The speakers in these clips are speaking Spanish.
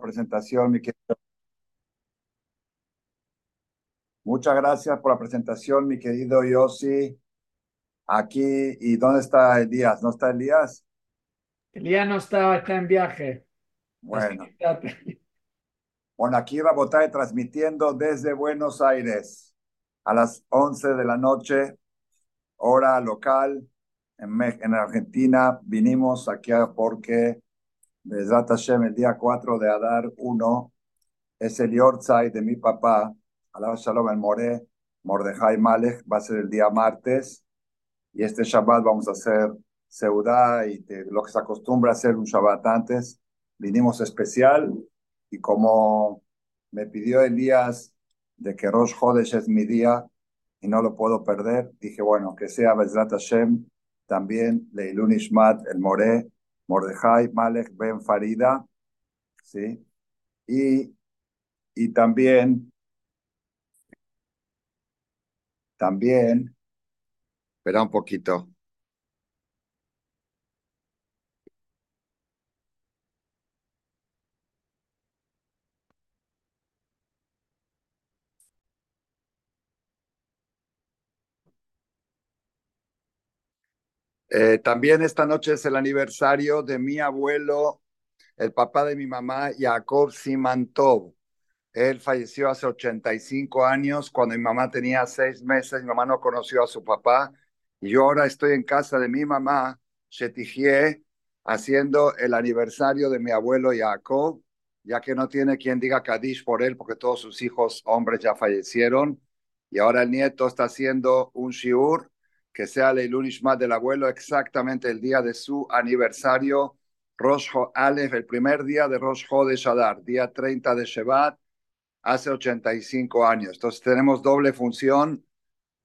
presentación, mi querido. Muchas gracias por la presentación, mi querido Yossi. Aquí, ¿y dónde está Elías? ¿No está Elías? Elías no está, está en viaje. Bueno. Bueno, aquí Rabotay transmitiendo desde Buenos Aires a las 11 de la noche, hora local, en, en Argentina. Vinimos aquí porque Bezrat Hashem, el día 4 de Adar 1, es el Yortzai de mi papá, Alaba Shalom el More, Mordejai Malek, va a ser el día martes, y este Shabbat vamos a hacer Seudá y lo que se acostumbra a hacer un Shabbat antes. Vinimos especial, y como me pidió Elías de que Rosh Hodesh es mi día y no lo puedo perder, dije, bueno, que sea Bezrat Hashem, también Leilun Ishmat, el More, Mordejai Malek Ben Farida, ¿sí? Y, y también, también, espera un poquito. Eh, también esta noche es el aniversario de mi abuelo, el papá de mi mamá, Jacob Simantov. Él falleció hace 85 años, cuando mi mamá tenía seis meses, mi mamá no conoció a su papá, y yo ahora estoy en casa de mi mamá, Shetijie, haciendo el aniversario de mi abuelo Jacob, ya que no tiene quien diga Kadish por él, porque todos sus hijos hombres ya fallecieron, y ahora el nieto está haciendo un shiur que sea Leilun Ishmat del abuelo exactamente el día de su aniversario, Rosh Aleph, el primer día de Rosh de Shadar, día 30 de Shevat, hace 85 años. Entonces tenemos doble función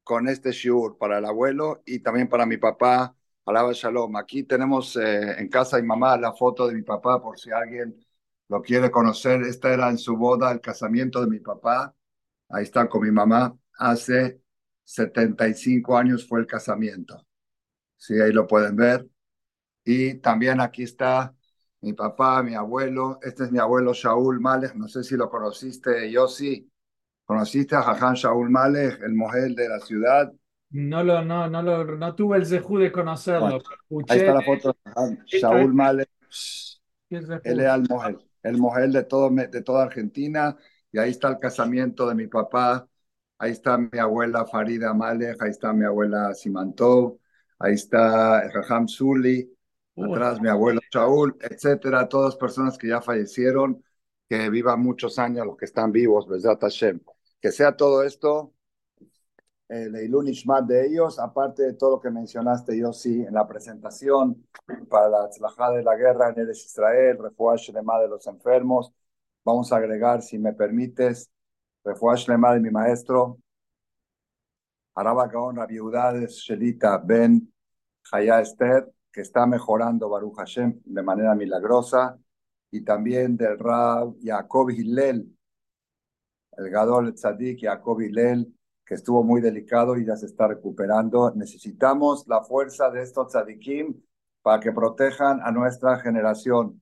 con este shiur para el abuelo y también para mi papá, Alaba Shalom. Aquí tenemos eh, en casa de mamá la foto de mi papá por si alguien lo quiere conocer. Esta era en su boda, el casamiento de mi papá. Ahí está con mi mamá hace 75 años fue el casamiento. Sí, ahí lo pueden ver. Y también aquí está mi papá, mi abuelo. Este es mi abuelo Shaul Malek. No sé si lo conociste, yo sí. ¿Conociste a Jajan Shaul Malek, el mujer de la ciudad? No lo, no, no lo, no tuve el zejú de conocerlo. ahí está la foto de Shaul Malek. Él era el mujer, el mujer de, todo, de toda Argentina. Y ahí está el casamiento de mi papá Ahí está mi abuela Farida Malek, ahí está mi abuela Simantov, ahí está Raham Zuli, atrás mi abuelo Shaul, etcétera, todas personas que ya fallecieron, que vivan muchos años los que están vivos, ¿verdad, Hashem? Que sea todo esto el Eilun Ishmat de ellos, aparte de todo lo que mencionaste, yo sí, en la presentación para la tzlajá de la guerra en el Israel, refugio de los enfermos, vamos a agregar, si me permites, Refuash Lema de mi maestro, Araba Gaon Shelita Ben Jaya Esther, que está mejorando Baruch Hashem de manera milagrosa, y también del Rab Jacob Hillel, el Gadol Tzadik Jacob Hillel, que estuvo muy delicado y ya se está recuperando. Necesitamos la fuerza de estos tzadikim para que protejan a nuestra generación,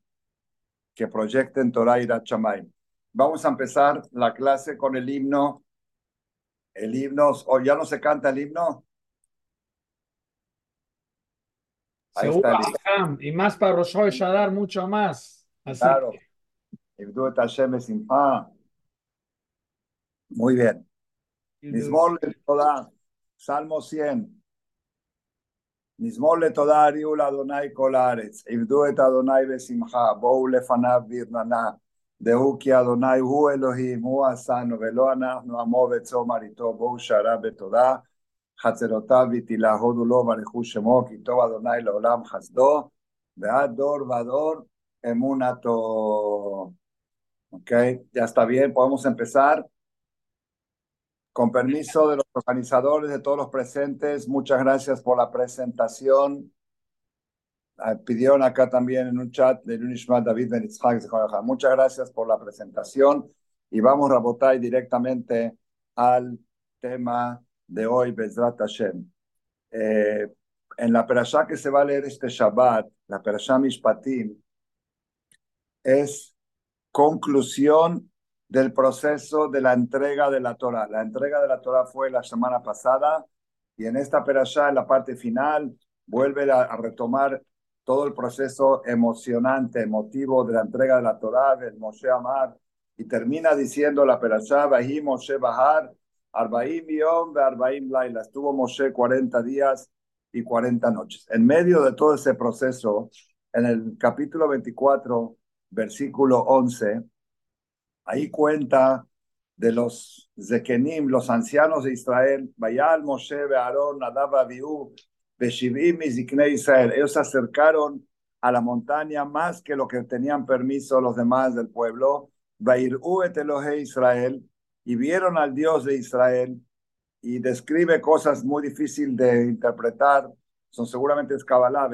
que proyecten Torah y Shamayim. Vamos a empezar la clase con el himno. El himno, ¿o ya no se canta el himno? Ahí está y más para Rosh Shadar, mucho más. Así claro. Muy bien. Mismol toda, Salmo 100. Mismol le toda Ariul Adonai Kolaretz. Ibdu et Adonai besimcha. Bou lefanav virnana. דהו כי אדוני הוא אלוהים, הוא עשנו, ולא אנחנו עמו וצומר איתו, בואו שערה בתודה, חצרותיו ותילהודו לו ברכו שמו, כי טוב אדוני לעולם חסדו, ועד דור ודור אמונתו. Ok, ya está bien, podemos empezar. Con permiso de los organizadores, de todos los presentes, muchas gracias por la presentación. Ah, pidieron acá también en un chat de Lunishmat David Ben Muchas gracias por la presentación y vamos a votar directamente al tema de hoy, Bezrat Hashem. Eh, en la perashá que se va a leer este Shabbat, la perashá Mishpatim, es conclusión del proceso de la entrega de la Torah. La entrega de la Torah fue la semana pasada y en esta perashá, en la parte final, vuelve a, retomar todo el proceso emocionante, emotivo de la entrega de la Torah, del Moshe Amar, y termina diciendo la perashá, Bahí Moshe Bahar, Arbaim Yom, Arbaim Laila. Estuvo Moshe 40 días y 40 noches. En medio de todo ese proceso, en el capítulo 24, versículo 11, ahí cuenta de los Zekenim, los ancianos de Israel, Bayal, Moshe, Aarón, Nadab, Abiú, Beshivim y Zikne Israel. Ellos se acercaron a la montaña más que lo que tenían permiso los demás del pueblo. Bairú et Elohe Israel, y vieron al Dios de Israel, y describe cosas muy difíciles de interpretar. Son seguramente es Kabbalah,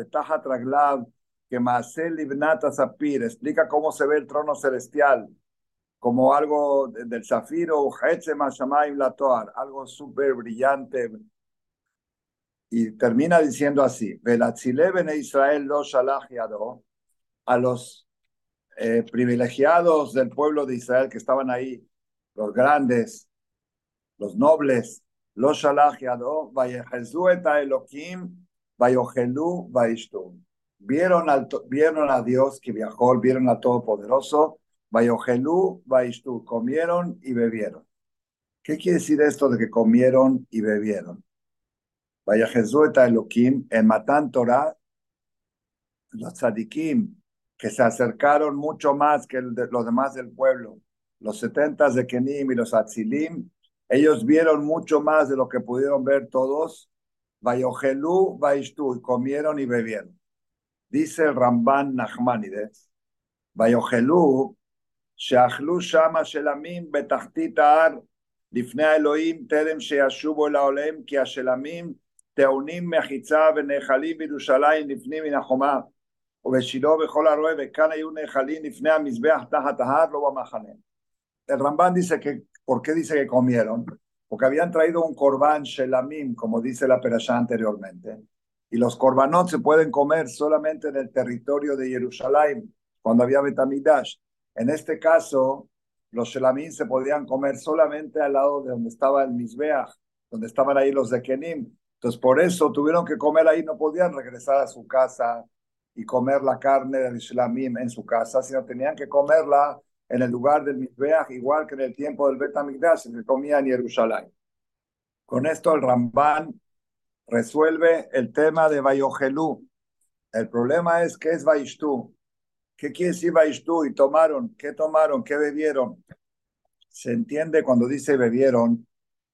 que Maasel Ibnata Zapir, explica cómo se ve el trono celestial como algo del zafiro, algo súper brillante. Y termina diciendo así, Israel a los eh, privilegiados del pueblo de Israel que estaban ahí, los grandes, los nobles, los shalachiado, Elohim, Vieron, al, vieron a Dios que viajó, vieron a Todopoderoso, Vayogelu, Vaishtu, comieron y bebieron. ¿Qué quiere decir esto de que comieron y bebieron? Vaya Jesús eta Elohim, en Matán Torah, los tzadikim, que se acercaron mucho más que los demás del pueblo, los setentas de Kenim y los Atzilim, ellos vieron mucho más de lo que pudieron ver todos. Vayogelu, Vaishtu, comieron y bebieron. Dice el Ramban Nachmanides, Vayogelu שאכלו שמה שלמים בתחתית ההר לפני האלוהים טרם שישובו אל העולם כי השלמים טעונים מחיצה ונאכלים בירושלים לפנים מן החומה ובשילה וכל הרועה וכאן היו נאכלים לפני המזבח תחת ההר לא במחנה. El Rambán dice que, ¿por qué dice que comieron? Porque habían traído un corbán shelamim, como dice la perashá anteriormente, y los corbanot se pueden comer solamente en el territorio de Jerusalén, cuando había Betamidash. En este caso, los shelamim se podían comer solamente al lado de donde estaba el Mizbeach, donde estaban ahí los de Kenim. Entonces, por eso tuvieron que comer ahí, no podían regresar a su casa y comer la carne del shelamim en su casa, sino tenían que comerla en el lugar del Mizbeach, igual que en el tiempo del Betamigdash, se comía en Jerusalén. Con esto el Ramban resuelve el tema de Bayogelú. El problema es que es Vaishtu. ¿Qué quiere decir Baishtu? Y tomaron, ¿qué tomaron? ¿Qué bebieron? Se entiende cuando dice bebieron,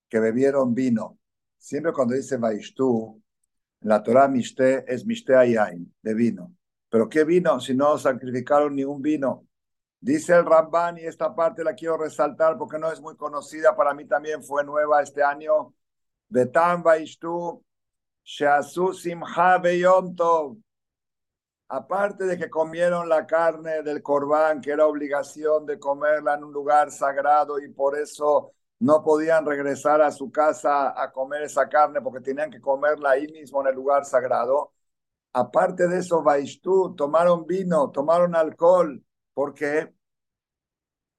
que bebieron vino. Siempre cuando dice Baishtu, en la Torah Mishte es Mishte Ayain, de vino. ¿Pero qué vino si no sacrificaron ni un vino? Dice el Ramban, y esta parte la quiero resaltar porque no es muy conocida, para mí también fue nueva este año. Betam Baishtu, Sheasu Simha Beyom Tov aparte de que comieron la carne del corbán, que era obligación de comerla en un lugar sagrado y por eso no podían regresar a su casa a comer esa carne porque tenían que comerla ahí mismo en el lugar sagrado. Aparte de eso, Vaishtu, tomaron vino, tomaron alcohol, porque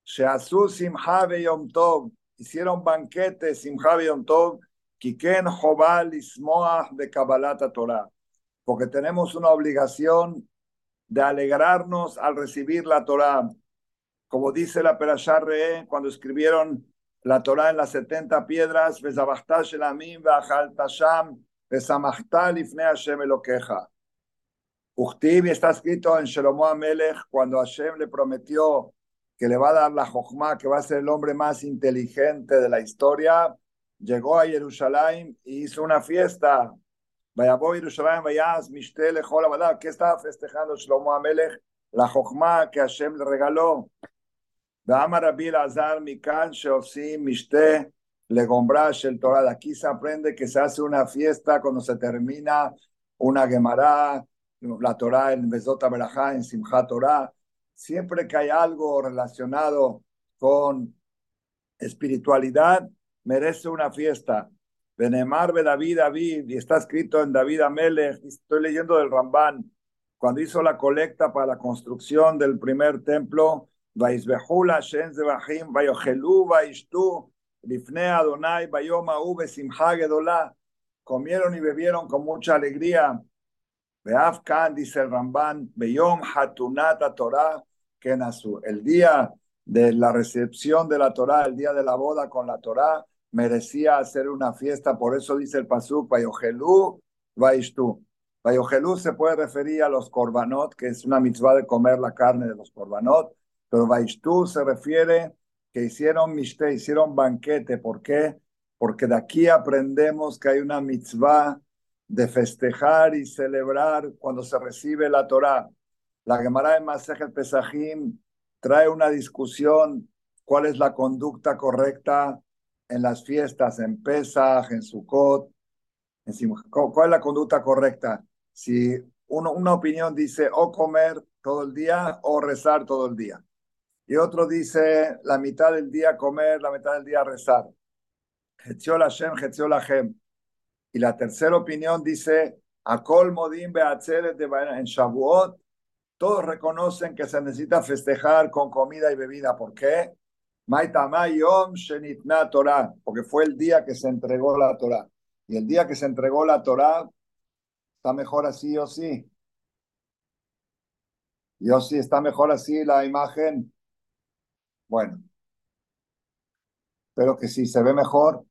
Sheasu Simha Yom Tov, hicieron banquetes Simha Yom Tov, Kiken Jobal Ismoah de Kabbalat Torah porque tenemos una obligación de alegrarnos al recibir la Torah. Como dice la Perashá Re, cuando escribieron la Torah en las 70 piedras, Uchtiv está escrito en Shelomo Amelech cuando Hashem le prometió que le va a dar la Jochma, que va a ser el hombre más inteligente de la historia, llegó a Jerusalén y hizo una fiesta ¿Qué estaba festejando Shlomo Amelech? La Jochma que Hashem le regaló. El Torah. Aquí se aprende que se hace una fiesta cuando se termina una Gemara, la Torah en Bezota Berajá, en Simchat Torah. Siempre que hay algo relacionado con espiritualidad, merece una fiesta. Benemar David David, y está escrito en David Amelech, estoy leyendo del Rambán, cuando hizo la colecta para la construcción del primer templo, ויזבחו להשם זבחים, ויאכלו וישתו לפני אדוני ביום ההוא בשמחה גדולה. Comieron y bebieron con mucha alegría. Veaf Khan, dice el Ramban, Beyom Hatunat Torah, que el día de la recepción de la Torah, el día de la boda con la Torah, merecía hacer una fiesta, por eso dice el Pasuk, Vayogelú, Vaishtu. Vayogelú se puede referir a los korbanot, que es una mitzvah de comer la carne de los korbanot, pero Vaishtu se refiere que hicieron mishte, hicieron banquete. ¿Por qué? Porque de aquí aprendemos que hay una mitzvah de festejar y celebrar cuando se recibe la Torah. La Gemara de Masej Pesajim trae una discusión cuál es la conducta correcta en las fiestas, en Pesach, en Sukkot. ¿Cuál es la conducta correcta? Si una opinión dice o comer todo el día o rezar todo el día y otro dice la mitad del día comer, la mitad del día rezar. Y la tercera opinión dice, en Shavuot, todos reconocen que se necesita festejar con comida y bebida. ¿Por qué? Porque fue el día que se entregó la Torah. Y el día que se entregó la Torah, está mejor así o sí. Yo sí, está mejor así la imagen bueno, pero que si se ve mejor.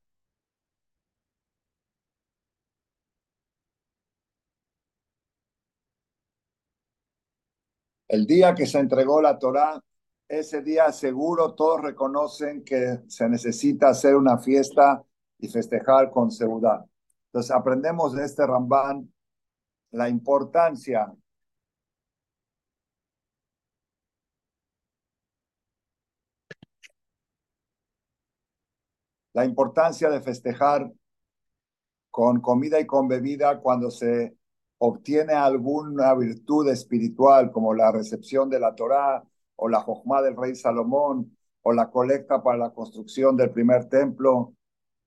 El día que se entregó la Torá, ese día seguro todos reconocen que se necesita hacer una fiesta y festejar con seguridad. Entonces aprendemos de este Rambán la importancia la importancia de festejar con comida y con bebida cuando se obtiene alguna virtud espiritual como la recepción de la Torá o la Jojma del rey Salomón o la colecta para la construcción del primer templo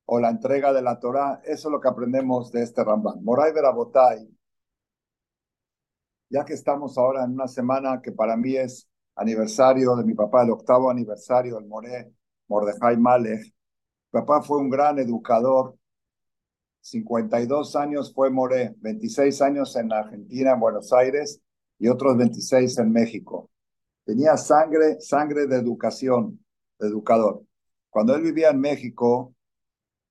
o la entrega de la Torá. Eso es lo que aprendemos de este Rambán. Moray Verabotay, ya que estamos ahora en una semana que para mí es aniversario de mi papá, el octavo aniversario del Moré, Mordejai Malech, Papá fue un gran educador. 52 años fue Moré, 26 años en Argentina, en Buenos Aires, y otros 26 en México. Tenía sangre, sangre de educación, de educador. Cuando él vivía en México,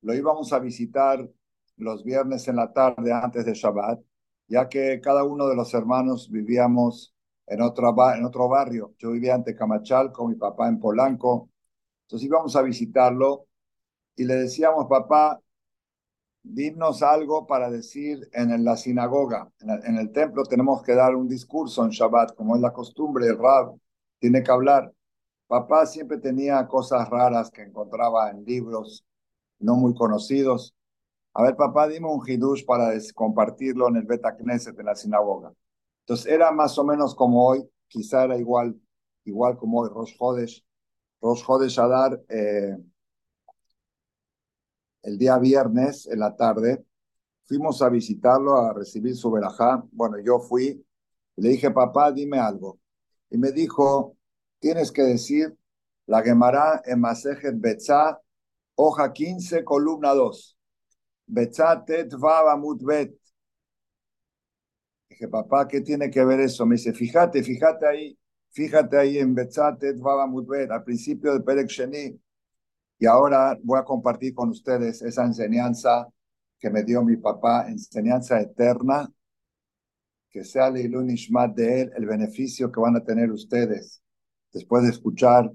lo íbamos a visitar los viernes en la tarde antes de Shabbat, ya que cada uno de los hermanos vivíamos en otro, en otro barrio. Yo vivía en Tecamachal con mi papá en Polanco. Entonces íbamos a visitarlo y le decíamos, papá, dinos algo para decir en la sinagoga, en el, templo tenemos que dar un discurso en Shabbat, como es la costumbre, el rab tiene que hablar. Papá siempre tenía cosas raras que encontraba en libros no muy conocidos. A ver, papá, dime un hidush para compartirlo en el Beta Knesset, en la sinagoga. Entonces era más o menos como hoy, quizá era igual, igual como hoy, Rosh Hodesh, Rosh Hodesh Adar, eh, el día viernes en la tarde, fuimos a visitarlo, a recibir su verajá. Bueno, yo fui, le dije, papá, dime algo. Y me dijo, tienes que decir la Gemara en Masejet Betzá, hoja 15, columna 2. Betzá tet mut bet. Dije, papá, ¿qué tiene que ver eso? Me dice, fíjate, fíjate ahí, fíjate ahí en Betzá tet mut bet, al principio de Perek Sheni. Y ahora voy a compartir con ustedes esa enseñanza que me dio mi papá, enseñanza eterna, que sea el Ishmat de él, el beneficio que van a tener ustedes después de escuchar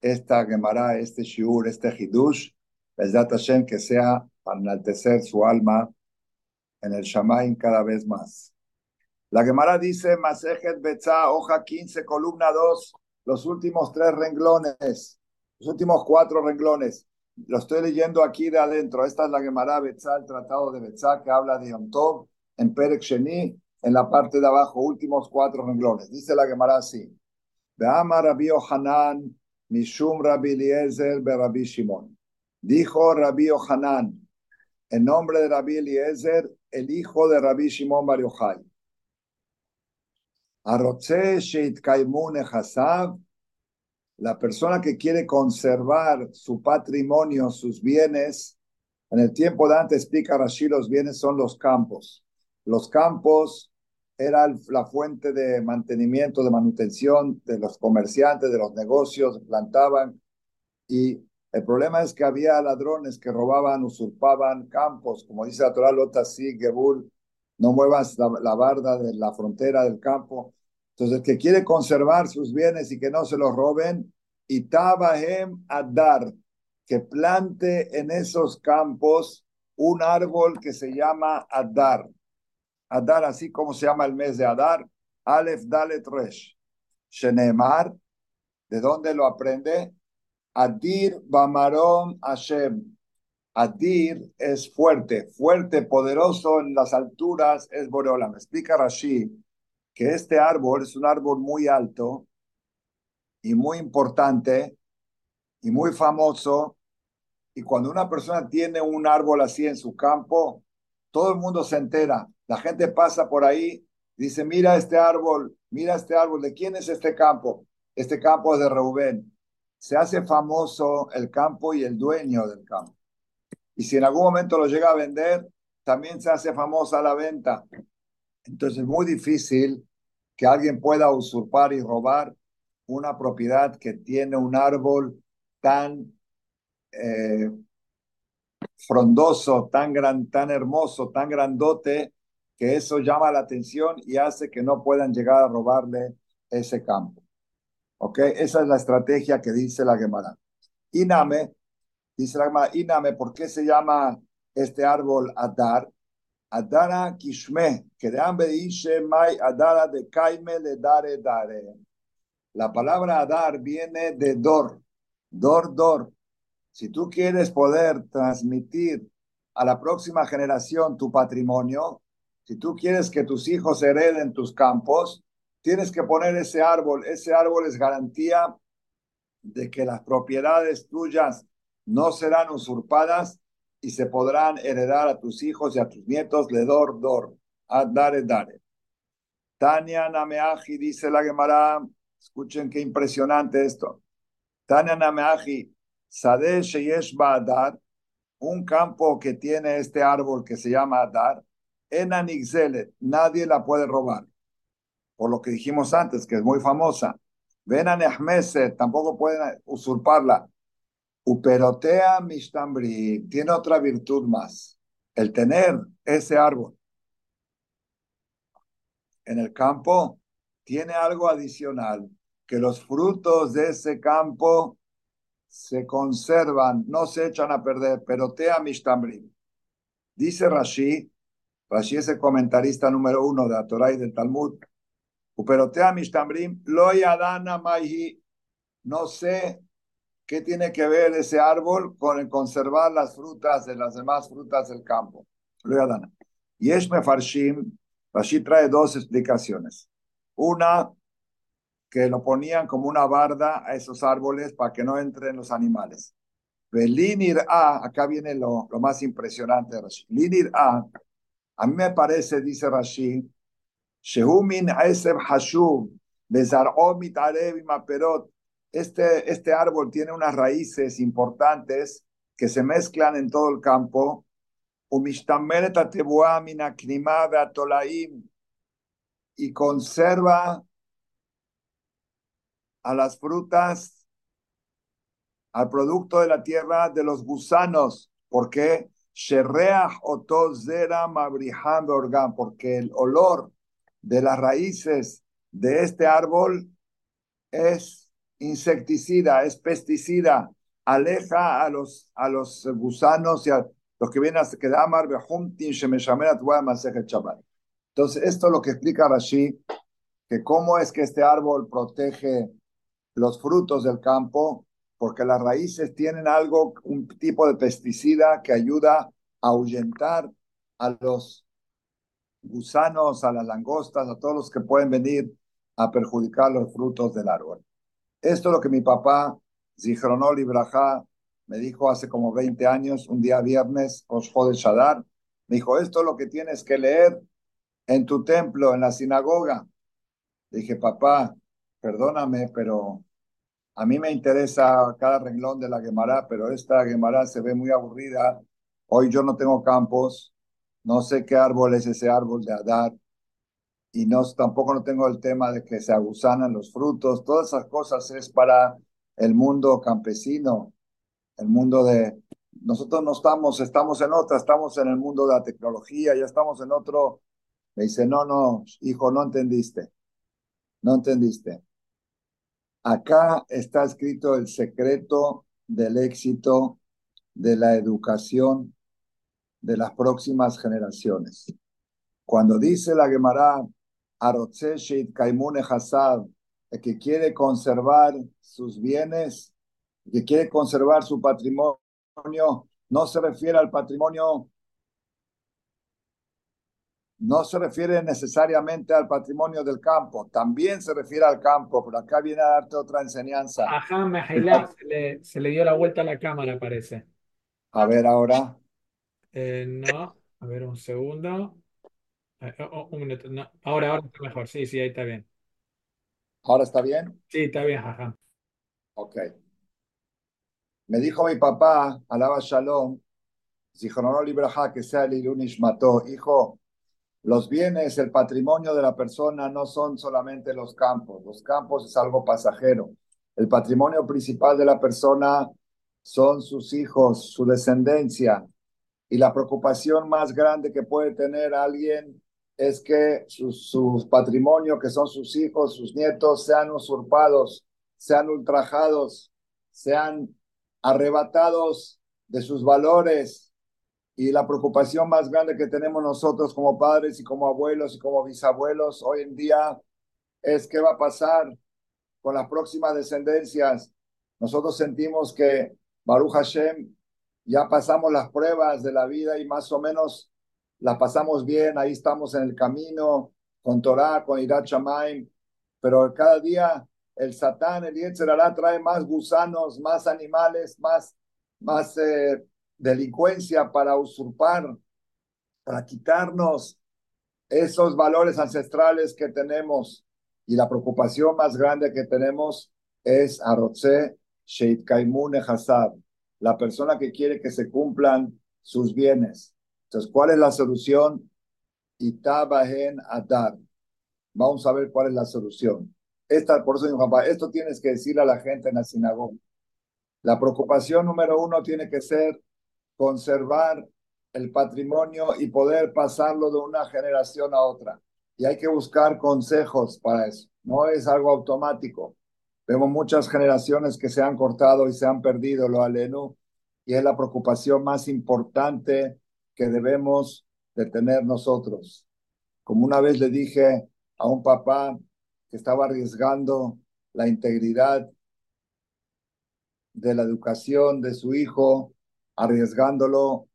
esta Gemara, este Shiur, este Hidush, Bezat Hashem, que sea para enaltecer su alma en el Shamaim cada vez más. La Gemara dice, Masejet Betza, hoja 15, columna 2, los últimos tres renglones. Los últimos cuatro renglones. Lo estoy leyendo aquí de adentro. Esta es la Gemara Betzá, el tratado de Betzá, que habla de Yom Tov, en Perek en la parte de abajo, últimos cuatro renglones. Dice la Gemara así. Be'ama Rabbi Hanan, Mishum Rabbi Eliezer, Rabbi Shimon. Dijo Rabbi Hanan, en nombre de Rabbi Eliezer, el hijo de Rabbi Shimon Bar Yochai. Arotze Sheit Kaimun Hasav, la persona que quiere conservar su patrimonio, sus bienes, en el tiempo de antes, explica Rashi, los bienes son los campos. Los campos eran la fuente de mantenimiento, de manutención de los comerciantes, de los negocios, plantaban. Y el problema es que había ladrones que robaban, usurpaban campos, como dice la Torah Lota, Gebul, no muevas la, la barda de la frontera del campo. Entonces, el que quiere conservar sus bienes y que no se los roben, y Tabahem Adar, que plante en esos campos un árbol que se llama Adar. Adar, así como se llama el mes de Adar, Aleph Dalet Resh. Shenemar, ¿de dónde lo aprende? Adir Bamarom Hashem. Adir es fuerte, fuerte, poderoso en las alturas, es Boreola. Me explica Rashi que este árbol es un árbol muy alto y muy importante y muy famoso. Y cuando una persona tiene un árbol así en su campo, todo el mundo se entera. La gente pasa por ahí, dice, mira este árbol, mira este árbol, ¿de quién es este campo? Este campo es de Reubén. Se hace famoso el campo y el dueño del campo. Y si en algún momento lo llega a vender, también se hace famosa la venta. Entonces es muy difícil que alguien pueda usurpar y robar una propiedad que tiene un árbol tan eh, frondoso, tan gran, tan hermoso, tan grandote, que eso llama la atención y hace que no puedan llegar a robarle ese campo. ¿Ok? Esa es la estrategia que dice la Gemara. Iname, dice la Gemara, Iname, ¿por qué se llama este árbol Adar? Adara Kishme, que de dice Mai Adara de Kaime le dare dare. La palabra Adar viene de Dor, Dor, Dor. Si tú quieres poder transmitir a la próxima generación tu patrimonio, si tú quieres que tus hijos hereden tus campos, tienes que poner ese árbol. Ese árbol es garantía de que las propiedades tuyas no serán usurpadas y se podrán heredar a tus hijos y a tus nietos, le dor, dor, a dare, dare. Tania Nameaji dice la Gemara, escuchen qué impresionante esto. Tania Nameaji, Sadeh Sheyesh Adar, un campo que tiene este árbol que se llama Adar, en Anixelet, nadie la puede robar. Por lo que dijimos antes, que es muy famosa. Ven a tampoco pueden usurparla. Uperotea Mishtambri tiene otra virtud más, el tener ese árbol. En el campo tiene algo adicional, que los frutos de ese campo se conservan, no se echan a perder, perotea Mishtambri. Dice Rashi, Rashi es el comentarista número uno de la Torah y del Talmud, Uperotea Mishtambrim, lo yadana maihi, no sé ¿Qué tiene que ver ese árbol con el conservar las frutas de las demás frutas del campo? Y Eshme Farshim, Rashi trae dos explicaciones. Una, que lo ponían como una barda a esos árboles para que no entren los animales. Belinir A, acá viene lo, lo más impresionante de Rashi. Linir A, a mí me parece, dice Rashi, Shehumin Eseb Hashub, Bezar'o Mitarev Maperot, este, este árbol tiene unas raíces importantes que se mezclan en todo el campo. Y conserva a las frutas, al producto de la tierra de los gusanos. ¿Por qué? Porque el olor de las raíces de este árbol es insecticida, es pesticida, aleja a los, a los gusanos y a los que vienen a quedar Entonces, esto es lo que explica Rashi, que cómo es que este árbol protege los frutos del campo, porque las raíces tienen algo, un tipo de pesticida que ayuda a ahuyentar a los gusanos, a las langostas, a todos los que pueden venir a perjudicar los frutos del árbol. Esto es lo que mi papá, Zichronol Ibrahá, me dijo hace como 20 años, un día viernes, Rosh de Shadar. Me dijo, esto es lo que tienes que leer en tu templo, en la sinagoga. dije, papá, perdóname, pero A mí me interesa cada renglón de la Gemara, pero esta Gemara se ve muy aburrida. Hoy yo no tengo campos, no sé qué árbol es ese árbol de Adar, y no, tampoco no tengo el tema de que se agusanan los frutos. Todas esas cosas es para el mundo campesino, el mundo de... Nosotros no estamos, estamos en otra, estamos en el mundo de la tecnología, ya estamos en otro. Me dice, no, no, hijo, no entendiste, no entendiste. Acá está escrito el secreto del éxito de la educación de las próximas generaciones. Cuando dice la Gemara, el que quiere conservar sus bienes, el que quiere conservar su patrimonio, no se refiere al patrimonio no se refiere necesariamente al patrimonio del campo, también se refiere al campo, pero acá viene a darte otra enseñanza. Ajá, se le, se le dio la vuelta a la cámara, parece. A ver ahora. Eh, no, a ver un segundo. Eh, oh, un minuto. No. Ahora, ahora está mejor. Sí, sí, ahí está bien. ¿Ahora está bien? Sí, está bien, ajá. Ok. Me dijo mi papá, alaba Shalom, no Libraja, que sea el mató. Hijo, los bienes, el patrimonio de la persona no son solamente los campos. Los campos es algo pasajero. El patrimonio principal de la persona son sus hijos, su descendencia. Y la preocupación más grande que puede tener alguien es que sus, sus patrimonio, que son sus hijos, sus nietos, sean usurpados, sean ultrajados, sean arrebatados de sus valores, y la preocupación más grande que tenemos nosotros como padres y como abuelos y como bisabuelos hoy en día es qué va a pasar con las próximas descendencias. Nosotros sentimos que Baruch Hashem ya pasamos las pruebas de la vida y más o menos las pasamos bien, ahí estamos en el camino con Torah, con Irat Shamaim, pero cada día el Satán, el Yetzerará trae más gusanos, más animales, más, más eh, delincuencia para usurpar, para quitarnos esos valores ancestrales que tenemos. Y la preocupación más grande que tenemos es Arotze Sheit Kaimune Hasad, la persona que quiere que se cumplan sus bienes. Entonces, ¿cuál es la solución? Itabahen Adar. Vamos a ver cuál es la solución. Esta, por eso, papá, esto tienes que decirle a la gente en la sinagoga. La preocupación número uno tiene que ser conservar el patrimonio y poder pasarlo de una generación a otra. Y hay que buscar consejos para eso. No es algo automático. Vemos muchas generaciones que se han cortado y se han perdido lo alenu y es la preocupación más importante que debemos de tener nosotros. Como una vez le dije a un papá que estaba arriesgando la integridad de la educación de su hijo arriesgándolo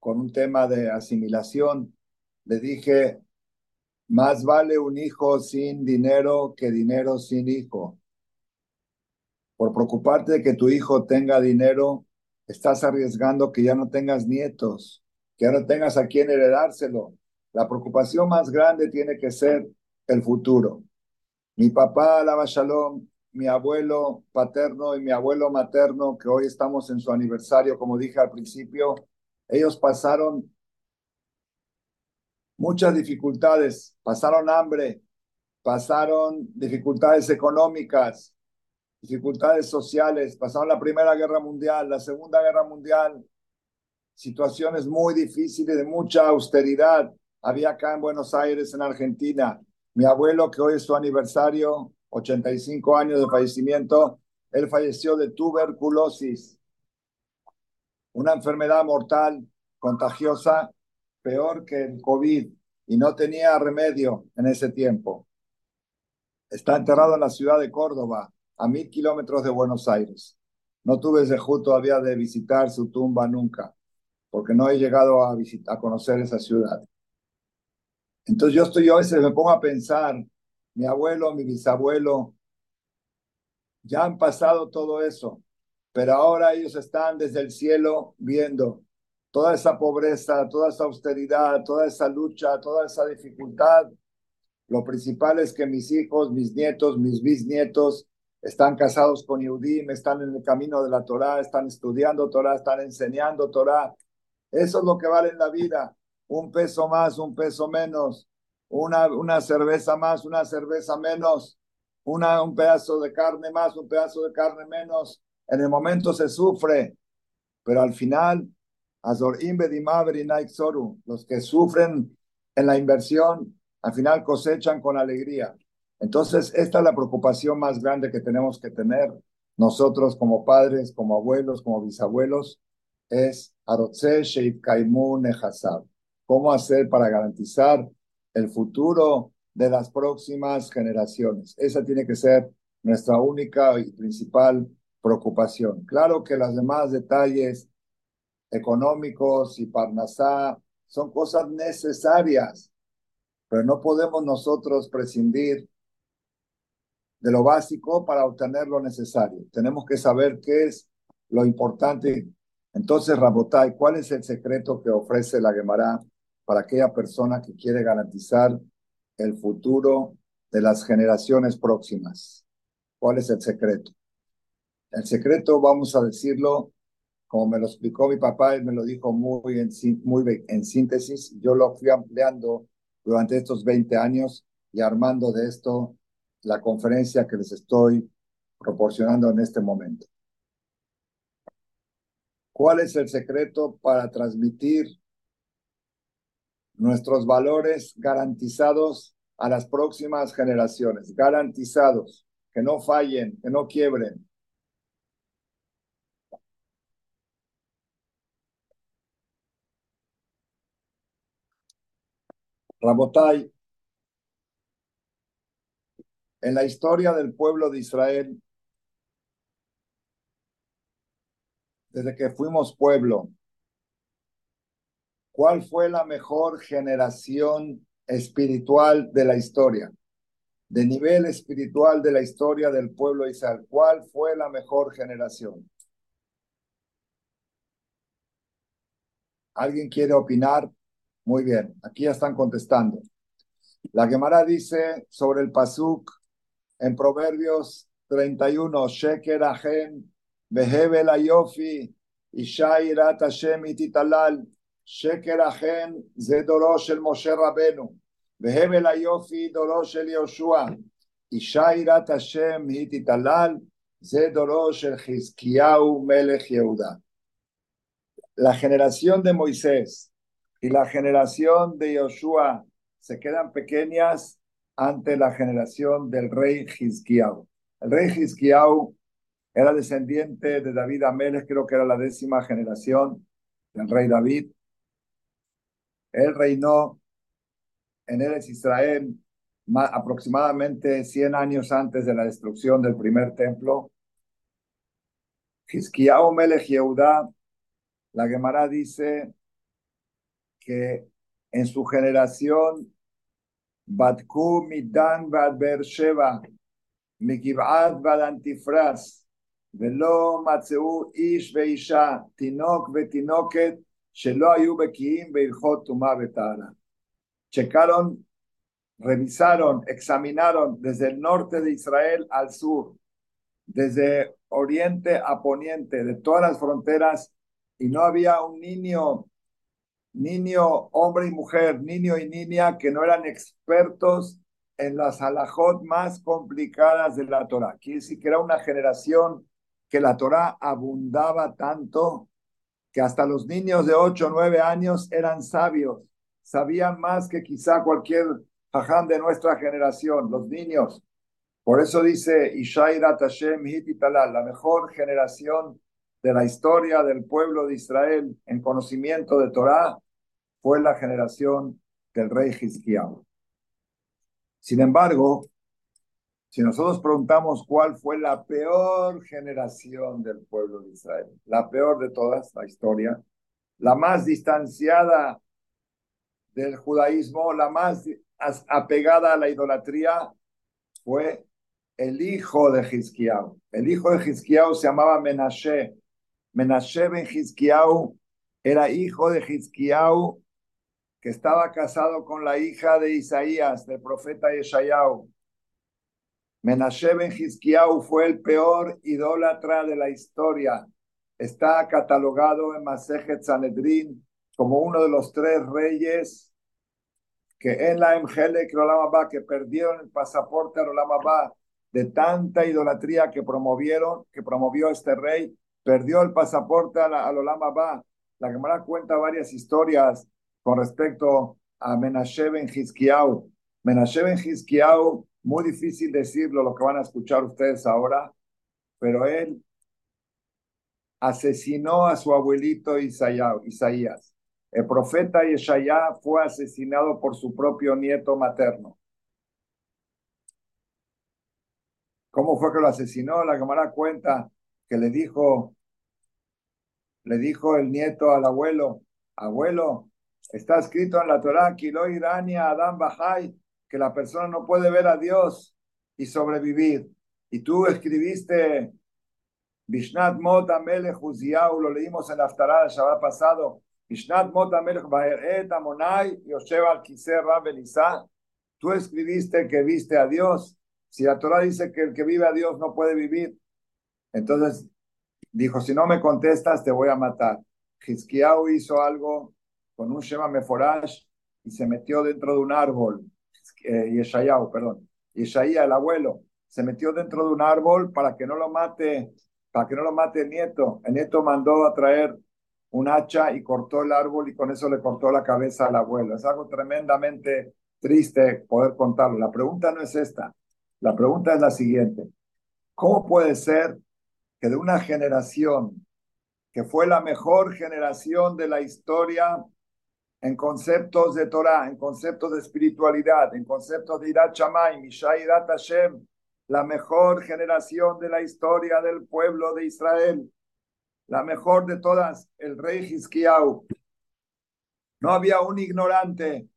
con un tema de asimilación, le dije, más vale un hijo sin dinero que dinero sin hijo. Por preocuparte de que tu hijo tenga dinero, estás arriesgando que ya no tengas nietos, que ya no tengas a quien heredárselo. La preocupación más grande tiene que ser el futuro. Mi papá, Alaba Shalom, mi abuelo paterno y mi abuelo materno, que hoy estamos en su aniversario, como dije al principio, ellos pasaron muchas dificultades, pasaron hambre, pasaron dificultades económicas, dificultades sociales, pasaron la Primera Guerra Mundial, la Segunda Guerra Mundial, situaciones muy difíciles, de mucha austeridad. Había acá en Buenos Aires, en Argentina, mi abuelo, que hoy es su aniversario, 85 años de fallecimiento, él falleció de tuberculosis, una enfermedad mortal, contagiosa, peor que el COVID, y no tenía remedio en ese tiempo. Está enterrado en la ciudad de Córdoba, a mil kilómetros de Buenos Aires. No tuve ese todavía de visitar su tumba nunca, porque no he llegado a, visitar, a conocer esa ciudad. Entonces yo estoy, yo a veces me pongo a pensar mi abuelo, mi bisabuelo, ya han pasado todo eso, pero ahora ellos están desde el cielo viendo toda esa pobreza, toda esa austeridad, toda esa lucha, toda esa dificultad. Lo principal es que mis hijos, mis nietos, mis bisnietos están casados con Yehudim, están en el camino de la Torah, están estudiando Torah, están enseñando Torah. Eso es lo que vale en la vida. Un peso más, un peso menos, una, una cerveza más, una cerveza menos, una, un pedazo de carne más, un pedazo de carne menos. En el momento se sufre, pero al final, los que sufren en la inversión, al final cosechan con alegría. Entonces, esta es la preocupación más grande que tenemos que tener nosotros como padres, como abuelos, como bisabuelos, es ¿Cómo hacer para garantizar el futuro de las próximas generaciones? Esa tiene que ser nuestra única y principal preocupación. Claro que los demás detalles económicos y parnasá son cosas necesarias, pero no podemos nosotros prescindir de lo básico para obtener lo necesario. Tenemos que saber qué es lo importante. Entonces, Rabotai, ¿cuál es el secreto que ofrece la Gemara para aquella persona que quiere garantizar el futuro de las generaciones próximas? ¿Cuál es el secreto? El secreto, vamos a decirlo, como me lo explicó mi papá, él me lo dijo muy en, muy en síntesis, yo lo fui ampliando durante estos 20 años y armando de esto la conferencia que les estoy proporcionando en este momento. ¿Cuál es el secreto para transmitir nuestros valores garantizados a las próximas generaciones? Garantizados, que no fallen, que no quiebren. Rabotai, en la historia del pueblo de Israel, desde que fuimos pueblo, ¿cuál fue la mejor generación espiritual de la historia? De nivel espiritual de la historia del pueblo de Israel, ¿cuál fue la mejor generación? ¿Alguien quiere opinar? Muy bien, aquí ya están contestando. La Gemara dice sobre el Pasuk en Proverbios 31, Sheker Ahen, Behebel Ayofi, Ishai Rat Hashem Ititalal, Sheker Ahen, Zedorosh el Moshe Rabenu, Behebel Ayofi, Dorosh el Yoshua, Ishai Rat Hashem Ititalal, Zedorosh el Hizkiyahu Melech Yehuda. La generación de Moisés y la generación de Yoshua se quedan pequeñas ante la generación del rey Hizkiau. El rey Hizkiau era descendiente de David Ameles, creo que era la décima generación del rey David. Él reinó en Eres Israel aproximadamente 100 años antes de la destrucción del primer templo. Hizkiau Melech Yehuda, la Gemara dice que en su generación בדקו מדן ועד באר שבע, מגבעת ועד אנטיפרס, ולא מצאו איש ואישה, תינוק ותינוקת, שלא היו בקיאים בהלכות טומאה וטהרה. Checaron, revisaron, examinaron desde el norte de Israel al sur, desde oriente a poniente, de todas las fronteras, y no había un niño niño, hombre y mujer, niño y niña que no eran expertos en las halajot más complicadas de la Torah. Quiere decir que era una generación que la Torah abundaba tanto que hasta los niños de 8 o 9 años eran sabios, sabían más que quizá cualquier jajam de nuestra generación, los niños. Por eso dice Ishairat Hashem la mejor generación de la historia del pueblo de Israel en conocimiento de Torah fue la generación del rey Hizkiah. Sin embargo, si nosotros preguntamos cuál fue la peor generación del pueblo de Israel, la peor de todas la historia, la más distanciada del judaísmo, la más apegada a la idolatría, fue el hijo de Hizkiah. El hijo de Hizkiah se llamaba Menashe. Menashe ben Hizkiah era hijo de Hizkiah que estaba casado con la hija de Isaías, del profeta Yeshayahu. Menashe ben fue el peor idólatra de la historia. Está catalogado en Masejet Sanedrin como uno de los tres reyes que en la Emgelek que perdieron el pasaporte al Olamabá de tanta idolatría que promovieron, que promovió este rey, perdió el pasaporte al, al Olamabá. La Gemara cuenta varias historias con respecto a Menashe ben Hizkiyahu. Menashe muy difícil decirlo, lo que van a escuchar ustedes ahora, pero él asesinó a su abuelito Isaías. El profeta Isaías fue asesinado por su propio nieto materno. ¿Cómo fue que lo asesinó? La Gemara cuenta que le dijo, le dijo el nieto al abuelo, abuelo, está escrito en la Torah, Irania Adam que la persona no puede ver a Dios y sobrevivir. Y tú escribiste Bishnat Mot Amelech lo leímos en la Aftarah el Shabbat pasado. Bishnat Mot Amelech Baeret Tú escribiste que viste a Dios. Si la Torah dice que el que vive a Dios no puede vivir, entonces dijo, si no me contestas, te voy a matar. Hizkiyahu hizo algo con un Shema Meforash y se metió dentro de un árbol. Eh, Yeshayahu, perdón. Yeshaya, el abuelo, se metió dentro de un árbol para que no lo mate para que no lo mate el nieto. El nieto mandó a traer un hacha y cortó el árbol y con eso le cortó la cabeza al abuelo. Es algo tremendamente triste poder contarlo. La pregunta no es esta. La pregunta es la siguiente. ¿Cómo puede ser que de una generación que fue la mejor generación de la historia en conceptos de Torah, en conceptos de espiritualidad, en conceptos de Irat Shamayim, Irat Hashem, la mejor generación de la historia del pueblo de Israel, la mejor de todas, el rey Hizkiyahu. No había un ignorante,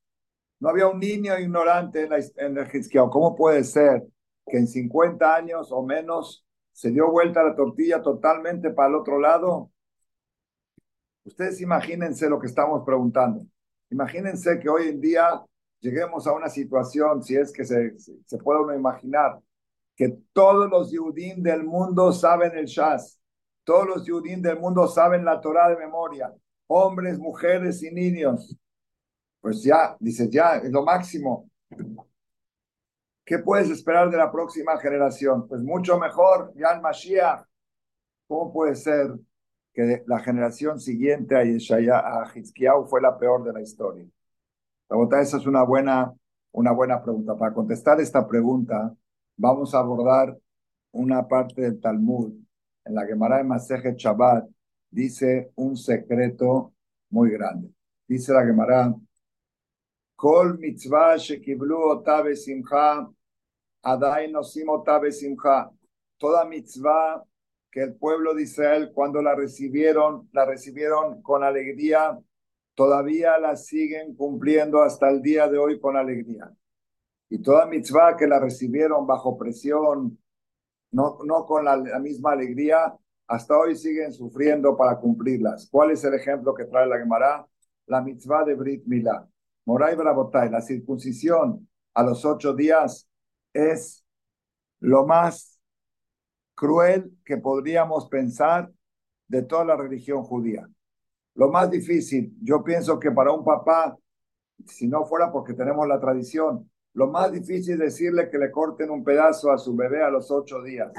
no había un niño ignorante en, la, en el Hizkiyahu. ¿Cómo puede ser que en 50 años o menos se dio vuelta la tortilla totalmente para el otro lado? Ustedes imagínense lo que estamos preguntando. Imagínense que hoy en día lleguemos a una situación, si es que se, se puede uno imaginar, que todos los Yudim del mundo saben el Shas, todos los Yudim del mundo saben la Torah de memoria, hombres, mujeres y niños. Pues ya, dice, ya es lo máximo. ¿Qué puedes esperar de la próxima generación? Pues mucho mejor, ya el Mashiach. ¿Cómo puede ser que la generación siguiente a Yeshaya, a Hizkiyahu, fue la peor de la historia? La esa es una buena, una buena pregunta. Para contestar esta pregunta, vamos a abordar una parte del Talmud en la Gemara de Masejet Shabbat dice un secreto muy grande. Dice la Gemara, Kol mitzvah shekiblu otabe simcha, adai. Toda mitzvah que el pueblo de Israel cuando la recibieron, la recibieron con alegría, todavía la siguen cumpliendo hasta el día de hoy con alegría y toda mitzvah que la recibieron bajo presión, no, no con la, misma alegría, hasta hoy siguen sufriendo para cumplirlas. ¿Cuál es el ejemplo que trae la Gemara? La mitzvah de Brit Milá. Moray Brabotay, la circuncisión a los ocho días es lo más cruel que podríamos pensar de toda la religión judía. Lo más difícil, yo pienso que para un papá, si no fuera porque tenemos la tradición, lo más difícil es decirle que le corten un pedazo a su bebé a los ocho días.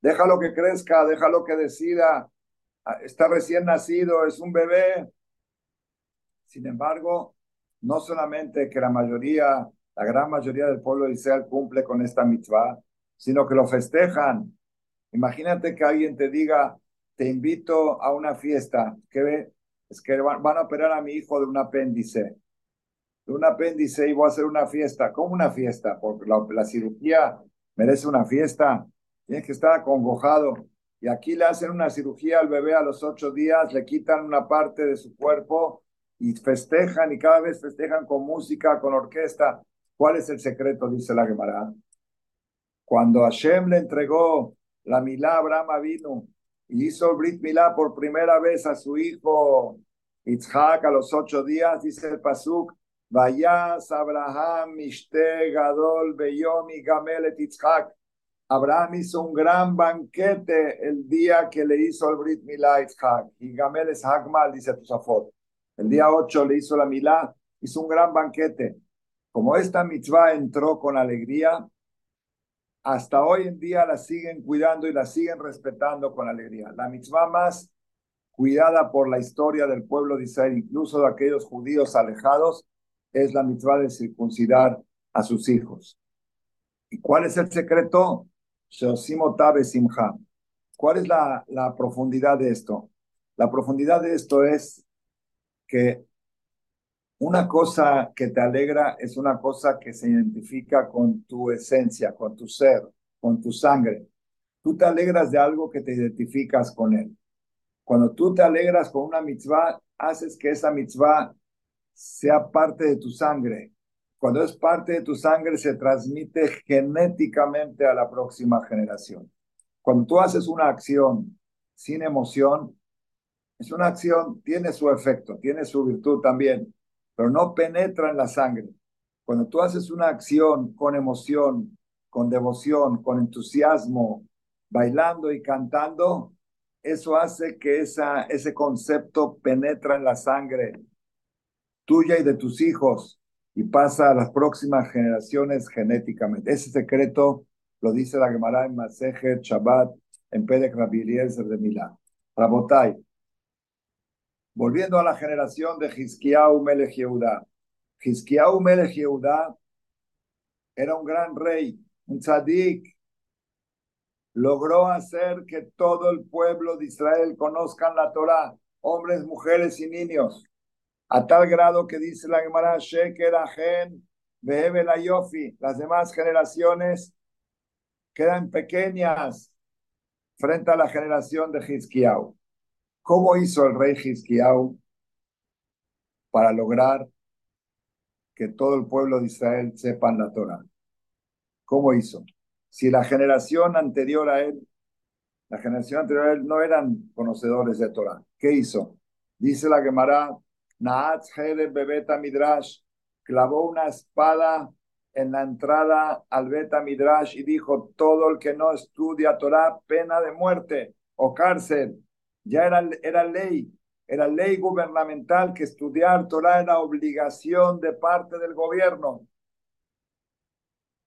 Déjalo que crezca, déjalo que decida. Ah, está recién nacido, es un bebé. Sin embargo, no solamente que la mayoría, la gran mayoría del pueblo de Israel cumple con esta mitzvah, sino que lo festejan. Imagínate que alguien te diga, te invito a una fiesta, que es que van a operar a mi hijo de un apéndice un apéndice y voy a hacer una fiesta. ¿Cómo una fiesta? Porque la, cirugía merece una fiesta. Tienes que estar acongojado. Y aquí le hacen una cirugía al bebé a los ocho días, le quitan una parte de su cuerpo y festejan y cada vez festejan con música, con orquesta. ¿Cuál es el secreto? Dice la Gemara. Cuando Hashem le entregó la Milá Abraham vino y hizo el Brit Milá por primera vez a su hijo Itzhak a los ocho días, dice el Pasuk, Vayas Abraham Mishte Gadol Beyomi Gamelet Itzhak. Abraham hizo un gran banquete el día que le hizo el Brit Milá Y Gamel es Hagmal, dice Tusafot. El día 8 le hizo la Milá, hizo un gran banquete. Como esta mitzvah entró con alegría, hasta hoy en día la siguen cuidando y la siguen respetando con alegría. La mitzvah más cuidada por la historia del pueblo de Israel, incluso de aquellos judíos alejados, es la mitzvah de circuncidar a sus hijos. ¿Y cuál es el secreto? ¿Cuál es la, la profundidad de esto? La profundidad de esto es que una cosa que te alegra es una cosa que se identifica con tu esencia, con tu ser, con tu sangre. Tú te alegras de algo que te identificas con él. Cuando tú te alegras con una mitzvah, haces que esa mitzvah sea parte de tu sangre. Cuando es parte de tu sangre, se transmite genéticamente a la próxima generación. Cuando tú haces una acción sin emoción, es una acción, tiene su efecto, tiene su virtud también, pero no penetra en la sangre. Cuando tú haces una acción con emoción, con devoción, con entusiasmo, bailando y cantando, eso hace que ese concepto penetra en la sangre tuya y de tus hijos y pasa a las próximas generaciones genéticamente. Ese secreto lo dice la Gemara en Masejet Shabbat en Pedek Rabbi de Milán. Rabotai, Volviendo a la generación de Hizkiyahu Melech Yehuda. Hizkiyahu Melech Yehuda era un gran rey, un tzadik. Logró hacer que todo el pueblo de Israel conozcan la Torah, hombres, mujeres y niños, a tal grado que dice la Gemara, Sheker Ajen, la Yofi, las demás generaciones quedan pequeñas frente a la generación de Hizkiyahu. ¿Cómo hizo el rey Hizkiyahu para lograr que todo el pueblo de Israel sepan la Torah? ¿Cómo hizo? Si la generación anterior a él, la generación anterior a él no eran conocedores de Torah, ¿qué hizo? Dice la Gemara, Naatz Bebeta Midrash, clavó una espada en la entrada al Beta Midrash y dijo, todo el que no estudia Torah, pena de muerte o cárcel ya era, era ley, era ley gubernamental que estudiar Torah era obligación de parte del gobierno.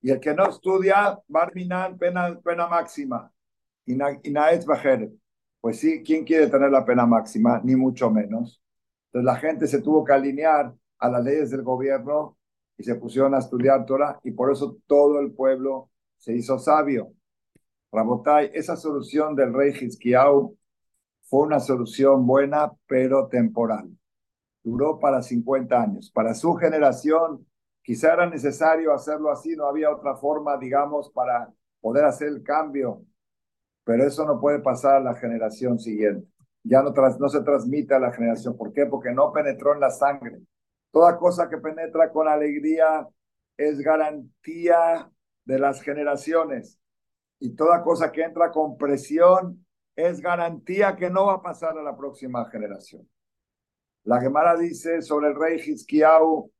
Y el que no estudia terminar pena, pena máxima. Y es bajer. Pues sí, ¿quién quiere tener la pena máxima? Ni mucho menos. Entonces la gente se tuvo que alinear a las leyes del gobierno y se pusieron a estudiar Torah y por eso todo el pueblo se hizo sabio. Rabotai, esa solución del rey Hizkiyahu fue una solución buena, pero temporal. Duró para 50 años. Para su generación, quizá era necesario hacerlo así, no había otra forma, digamos, para poder hacer el cambio, pero eso no puede pasar a la generación siguiente. Ya no, no se transmite a la generación. ¿Por qué? Porque no penetró en la sangre. Toda cosa que penetra con alegría es garantía de las generaciones. Y toda cosa que entra con presión es garantía que no va a pasar a la próxima generación. La Gemara dice sobre el rey Hizkiyahu,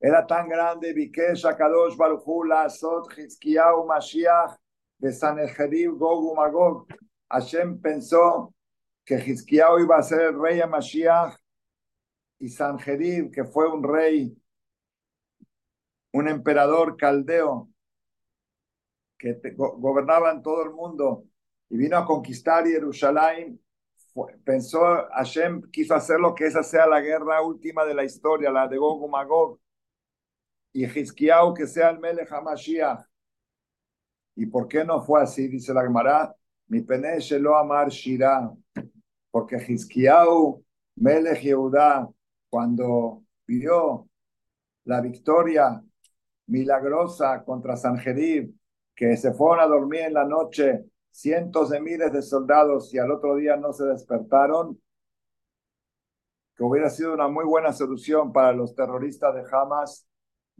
era tan grande, Bikesh Akadosh Baruchu Sot Hizkiyahu Mashiach de Sanherib Gog Magog. Hashem pensó que Hizkiyahu iba a ser el rey de Mashiach y Sanherib, que fue un rey, un emperador caldeo que gobernaba en todo el mundo, y vino a conquistar Jerusalén, pensó, Hashem quiso hacer lo que esa sea la guerra última de la historia, la de Gog y Magog, y Hizkiyahu que sea el Melech HaMashiach. ¿Y por qué no fue así? Dice la Gemara, mi pene lo amar Shira, porque Hizkiyahu, Melech Yehuda, cuando vio la victoria milagrosa contra Sanjerib, que se fueron a dormir en la noche cientos de miles de soldados y al otro día no se despertaron, que hubiera sido una muy buena solución para los terroristas de Hamas,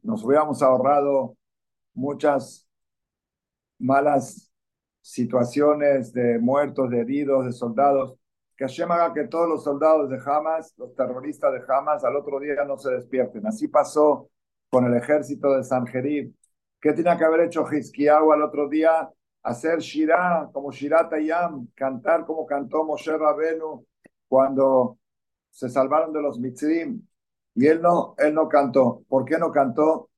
nos hubiéramos ahorrado muchas malas situaciones de muertos, de heridos, de soldados. Que Hashem haga que todos los soldados de Hamas, los terroristas de Hamas, al otro día no se despierten. Así pasó con el ejército de Sanjerib, ¿Qué tenía que haber hecho Hizkiyahu al otro día? Hacer Shirah, como Shirah Tayam, cantar como cantó Moshe Rabenu cuando se salvaron de los Mitzrim. Y él no, él no cantó. ¿Por qué no cantó?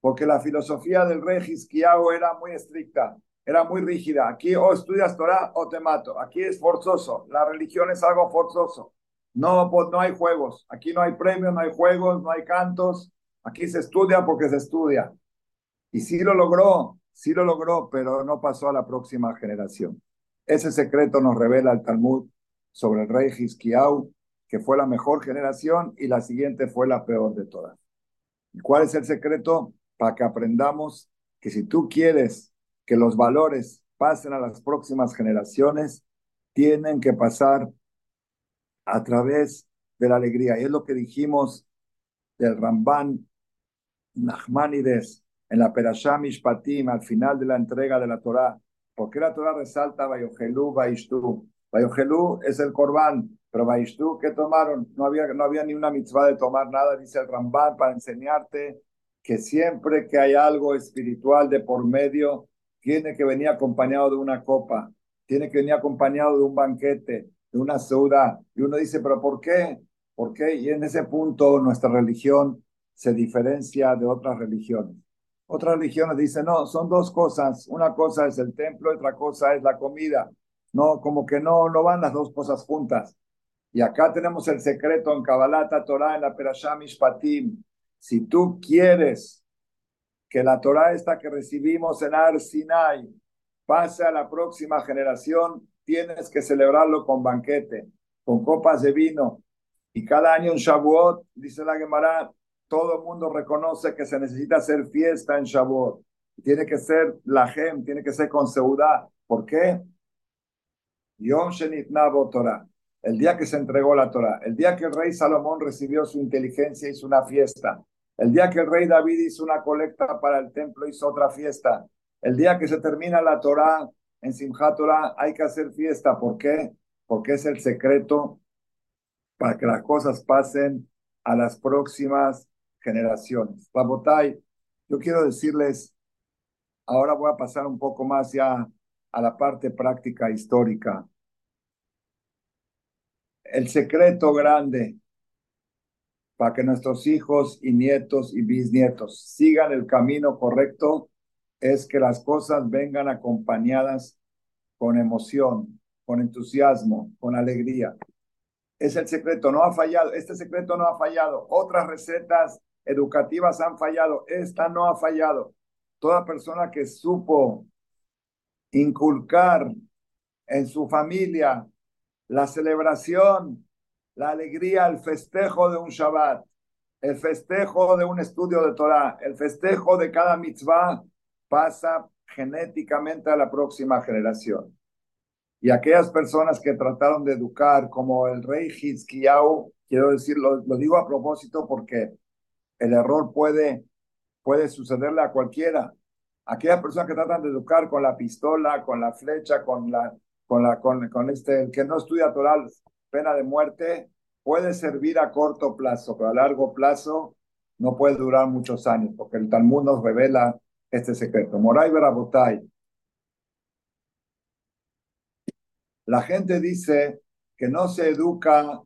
Porque la filosofía del rey Hizkiyahu era muy estricta, era muy rígida. Aquí o estudias Torah o te mato. Aquí es forzoso. La religión es algo forzoso. No, pues, no hay juegos. Aquí no hay premios, no hay juegos, no hay cantos. Aquí se estudia porque se estudia. Y sí lo logró, sí lo logró, pero no pasó a la próxima generación. Ese secreto nos revela el Talmud sobre el rey Hizkiyahu, que fue la mejor generación y la siguiente fue la peor de todas. ¿Y cuál es el secreto? Para que aprendamos que si tú quieres que los valores pasen a las próximas generaciones, tienen que pasar a través de la alegría. Y es lo que dijimos del Ramban Nachmanides en la Perashá Mishpatim, al final de la entrega de la Torá. porque la Torá resalta Bayojelu, Baishtu? Bayojelu es el Corbán, pero Baishtu, ¿qué tomaron? No había, ni una mitzvah de tomar nada, dice el Ramban, para enseñarte que siempre que hay algo espiritual de por medio, tiene que venir acompañado de una copa, tiene que venir acompañado de un banquete, de una sauda. Y uno dice, ¿pero por qué? ¿Por qué? Y en ese punto nuestra religión se diferencia de otras religiones. Otras religiones dicen, no, son dos cosas. Una cosa es el templo, otra cosa es la comida. No, como que no, no van las dos cosas juntas. Y acá tenemos el secreto en Kabbalah Torah, en la Perashá Mishpatim. Si tú quieres que la Torah esta que recibimos en Ar Sinai pase a la próxima generación, tienes que celebrarlo con banquete, con copas de vino. Y cada año en Shavuot, dice la Gemara, todo el mundo reconoce que se necesita hacer fiesta en Shavuot. Tiene que ser la gem, tiene que ser con seudá. ¿Por qué? Yom Shenitnabo Torah. El día que se entregó la Torah, el día que el rey Salomón recibió su inteligencia, hizo una fiesta. El día que el rey David hizo una colecta para el templo, hizo otra fiesta. El día que se termina la Torah, en Simchat hay que hacer fiesta. ¿Por qué? Porque es el secreto para que las cosas pasen a las próximas generaciones. Babotay, yo quiero decirles, ahora voy a pasar un poco más ya a la parte práctica histórica. El secreto grande para que nuestros hijos y nietos y bisnietos sigan el camino correcto es que las cosas vengan acompañadas con emoción, con entusiasmo, con alegría. Es el secreto, no ha fallado, este secreto no ha fallado. Otras recetas educativas han fallado, esta no ha fallado. Toda persona que supo inculcar en su familia la celebración, la alegría, el festejo de un Shabbat, el festejo de un estudio de Torah, el festejo de cada mitzvah, pasa genéticamente a la próxima generación. Y aquellas personas que trataron de educar, como el rey Hizkiyahu, quiero decirlo, lo digo a propósito porque el error puede, puede sucederle a cualquiera. Aquellas personas que tratan de educar con la pistola, con la flecha, con la, con la, con, este, el que no estudia toral, pena de muerte, puede servir a corto plazo, pero a largo plazo no puede durar muchos años, porque el Talmud nos revela este secreto. Moray Berabotay. La gente dice que no se educa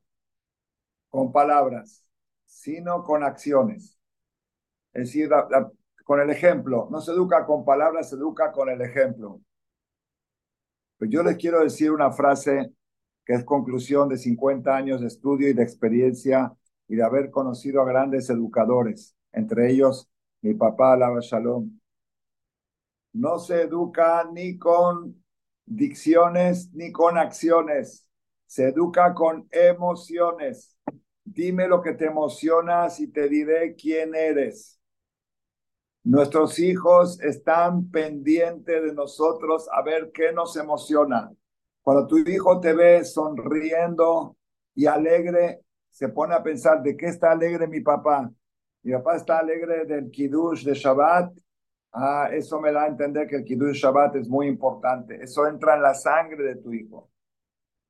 con palabras, sino con acciones. Es decir, con el ejemplo. No se educa con palabras, se educa con el ejemplo. Pues yo les quiero decir una frase que es conclusión de 50 años de estudio y de experiencia y de haber conocido a grandes educadores, entre ellos mi papá, Alaba Shalom. No se educa ni con dicciones ni con acciones, se educa con emociones. Dime lo que te emocionas y te diré quién eres. Nuestros hijos están pendientes de nosotros a ver qué nos emociona. Cuando tu hijo te ve sonriendo y alegre, se pone a pensar, ¿de qué está alegre mi papá? Mi papá está alegre del Kiddush de Shabbat. Ah, eso me da a entender que el Kiddush Shabbat es muy importante. Eso entra en la sangre de tu hijo.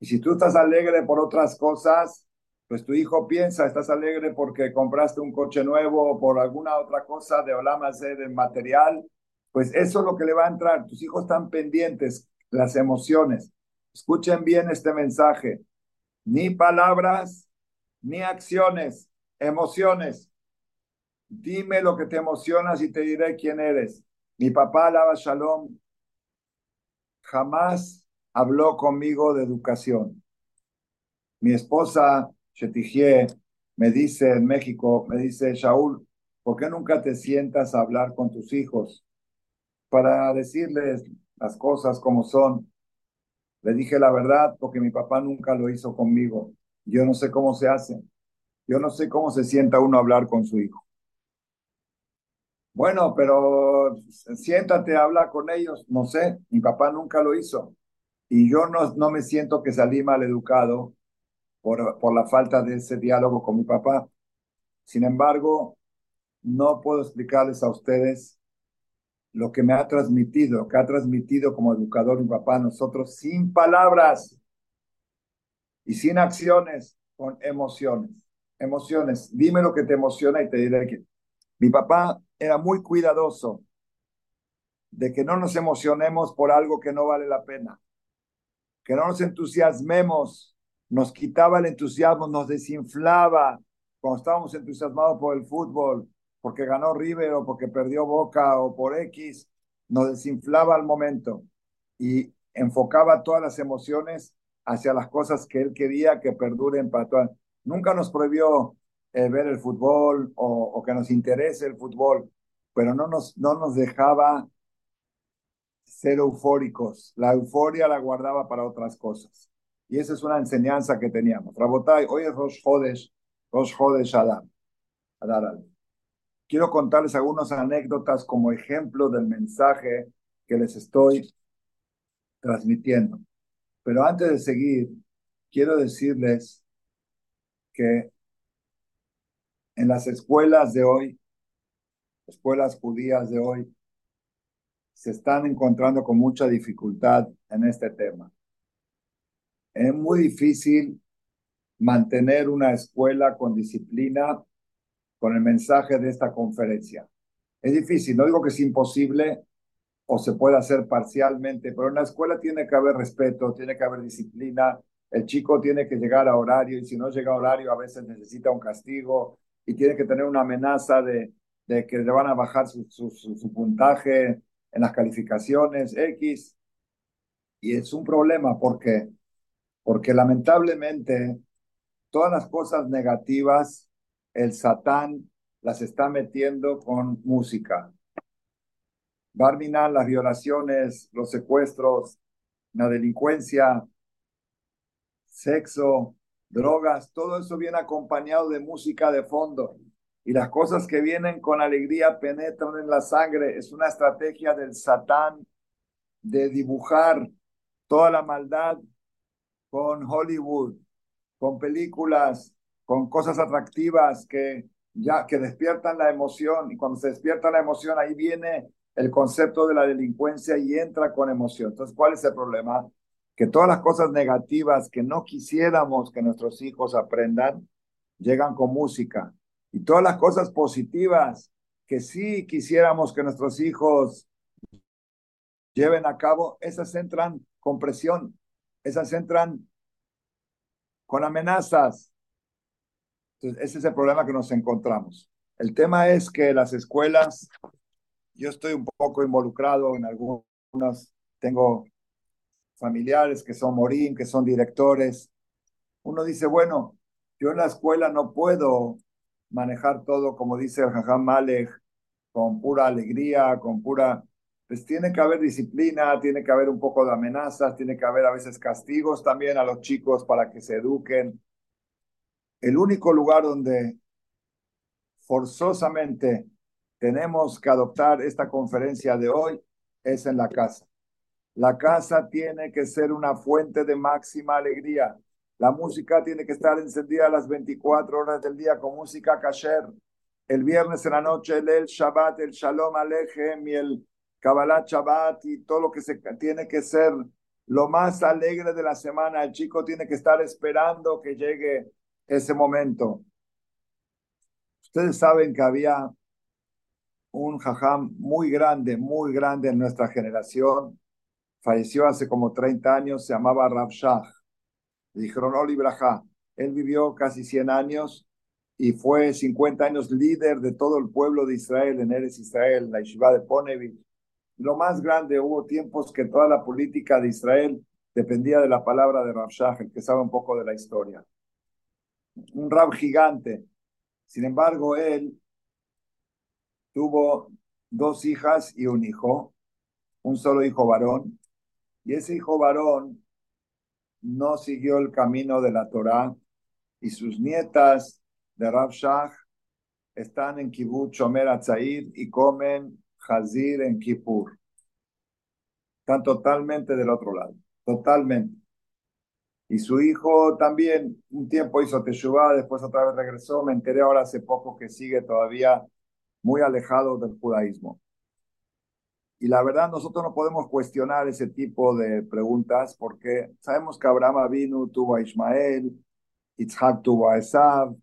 Y si tú estás alegre por otras cosas, pues tu hijo piensa, estás alegre porque compraste un coche nuevo o por alguna otra cosa de Olama del material, Pues eso es lo que le va a entrar. Tus hijos están pendientes, las emociones. Escuchen bien este mensaje. Ni palabras, ni acciones, emociones. Dime lo que te emocionas y te diré quién eres. Mi papá, Lava Shalom, jamás habló conmigo de educación. Mi esposa, Chetigie, me dice en México, me dice, Shaul, ¿por qué nunca te sientas a hablar con tus hijos para decirles las cosas como son? Le dije la verdad porque mi papá nunca lo hizo conmigo. Yo no sé cómo se hace. Yo no sé cómo se sienta uno a hablar con su hijo. Bueno, pero siéntate, habla con ellos. No sé, mi papá nunca lo hizo. Y yo no, no me siento que salí mal educado por, la falta de ese diálogo con mi papá. Sin embargo, no puedo explicarles a ustedes lo que me ha transmitido, lo que ha transmitido como educador mi papá nosotros sin palabras y sin acciones, con emociones. Emociones. Dime lo que te emociona y te diré que mi papá era muy cuidadoso de que no nos emocionemos por algo que no vale la pena, que no nos entusiasmemos, nos quitaba el entusiasmo, nos desinflaba cuando estábamos entusiasmados por el fútbol, porque ganó River o porque perdió Boca o por X, nos desinflaba al momento y enfocaba todas las emociones hacia las cosas que él quería que perduren para todas. Nunca nos prohibió eh, ver el fútbol o, que nos interese el fútbol, pero no nos, no nos dejaba ser eufóricos. La euforia la guardaba para otras cosas. Y esa es una enseñanza que teníamos. Rabotay, hoy es Rosh Hodesh, Rosh Hodesh Adam. Adar quiero contarles algunas anécdotas como ejemplo del mensaje que les estoy transmitiendo. Pero antes de seguir, quiero decirles que en las escuelas de hoy, escuelas judías de hoy, se están encontrando con mucha dificultad en este tema. Es muy difícil mantener una escuela con disciplina con el mensaje de esta conferencia. Es difícil, no digo que es imposible o se puede hacer parcialmente, pero en la escuela tiene que haber respeto, tiene que haber disciplina, el chico tiene que llegar a horario y si no llega a horario a veces necesita un castigo y tiene que tener una amenaza de, de que le van a bajar su, su, su puntaje en las calificaciones X. Y es un problema porque, porque lamentablemente todas las cosas negativas el Satán las está metiendo con música. Barminan, las violaciones, los secuestros, la delincuencia, sexo, drogas, todo eso viene acompañado de música de fondo. Y las cosas que vienen con alegría penetran en la sangre. Es una estrategia del Satán de dibujar toda la maldad con Hollywood, con películas con cosas atractivas que ya que despiertan la emoción y cuando se despierta la emoción ahí viene el concepto de la delincuencia y entra con emoción. Entonces, ¿cuál es el problema? Que todas las cosas negativas que no quisiéramos que nuestros hijos aprendan llegan con música y todas las cosas positivas que sí quisiéramos que nuestros hijos lleven a cabo, esas entran con presión, esas entran con amenazas, ese es el problema que nos encontramos. El tema es que las escuelas, yo estoy un poco involucrado en algunas, tengo familiares que son morín, que son directores. Uno dice, bueno, yo en la escuela no puedo manejar todo, como dice el Malek, con pura alegría, con pura... Pues tiene que haber disciplina, tiene que haber un poco de amenazas, tiene que haber a veces castigos también a los chicos para que se eduquen el único lugar donde forzosamente tenemos que adoptar esta conferencia de hoy es en la casa. La casa tiene que ser una fuente de máxima alegría. La música tiene que estar encendida a las 24 horas del día con música kasher. El viernes en la noche, el, Shabbat, el Shalom Alejem y el Kabbalah Shabbat y todo lo que se tiene que ser lo más alegre de la semana. El chico tiene que estar esperando que llegue ese momento. Ustedes saben que había un jajam muy grande, muy grande en nuestra generación. Falleció hace como 30 años, se llamaba Rav Shah. Dijeron, Oli Él vivió casi 100 años y fue 50 años líder de todo el pueblo de Israel en Eres Israel, la Yeshiva de Ponevich. Lo más grande, hubo tiempos que toda la política de Israel dependía de la palabra de Rav Shah, el que sabe un poco de la historia. Un Rab gigante. Sin embargo, él tuvo dos hijas y un hijo, un solo hijo varón, y ese hijo varón no siguió el camino de la Torá y sus nietas de Rav Shach están en Kibbutz Shomer Atzair y comen Hazir en Kippur. Están totalmente del otro lado, totalmente. Y su hijo también un tiempo hizo Teshuvah, después otra vez regresó. Me enteré ahora hace poco que sigue todavía muy alejado del judaísmo. Y la verdad, nosotros no podemos cuestionar ese tipo de preguntas porque sabemos que Abraham vino, tuvo a Ismael, Isaac tuvo a Esav,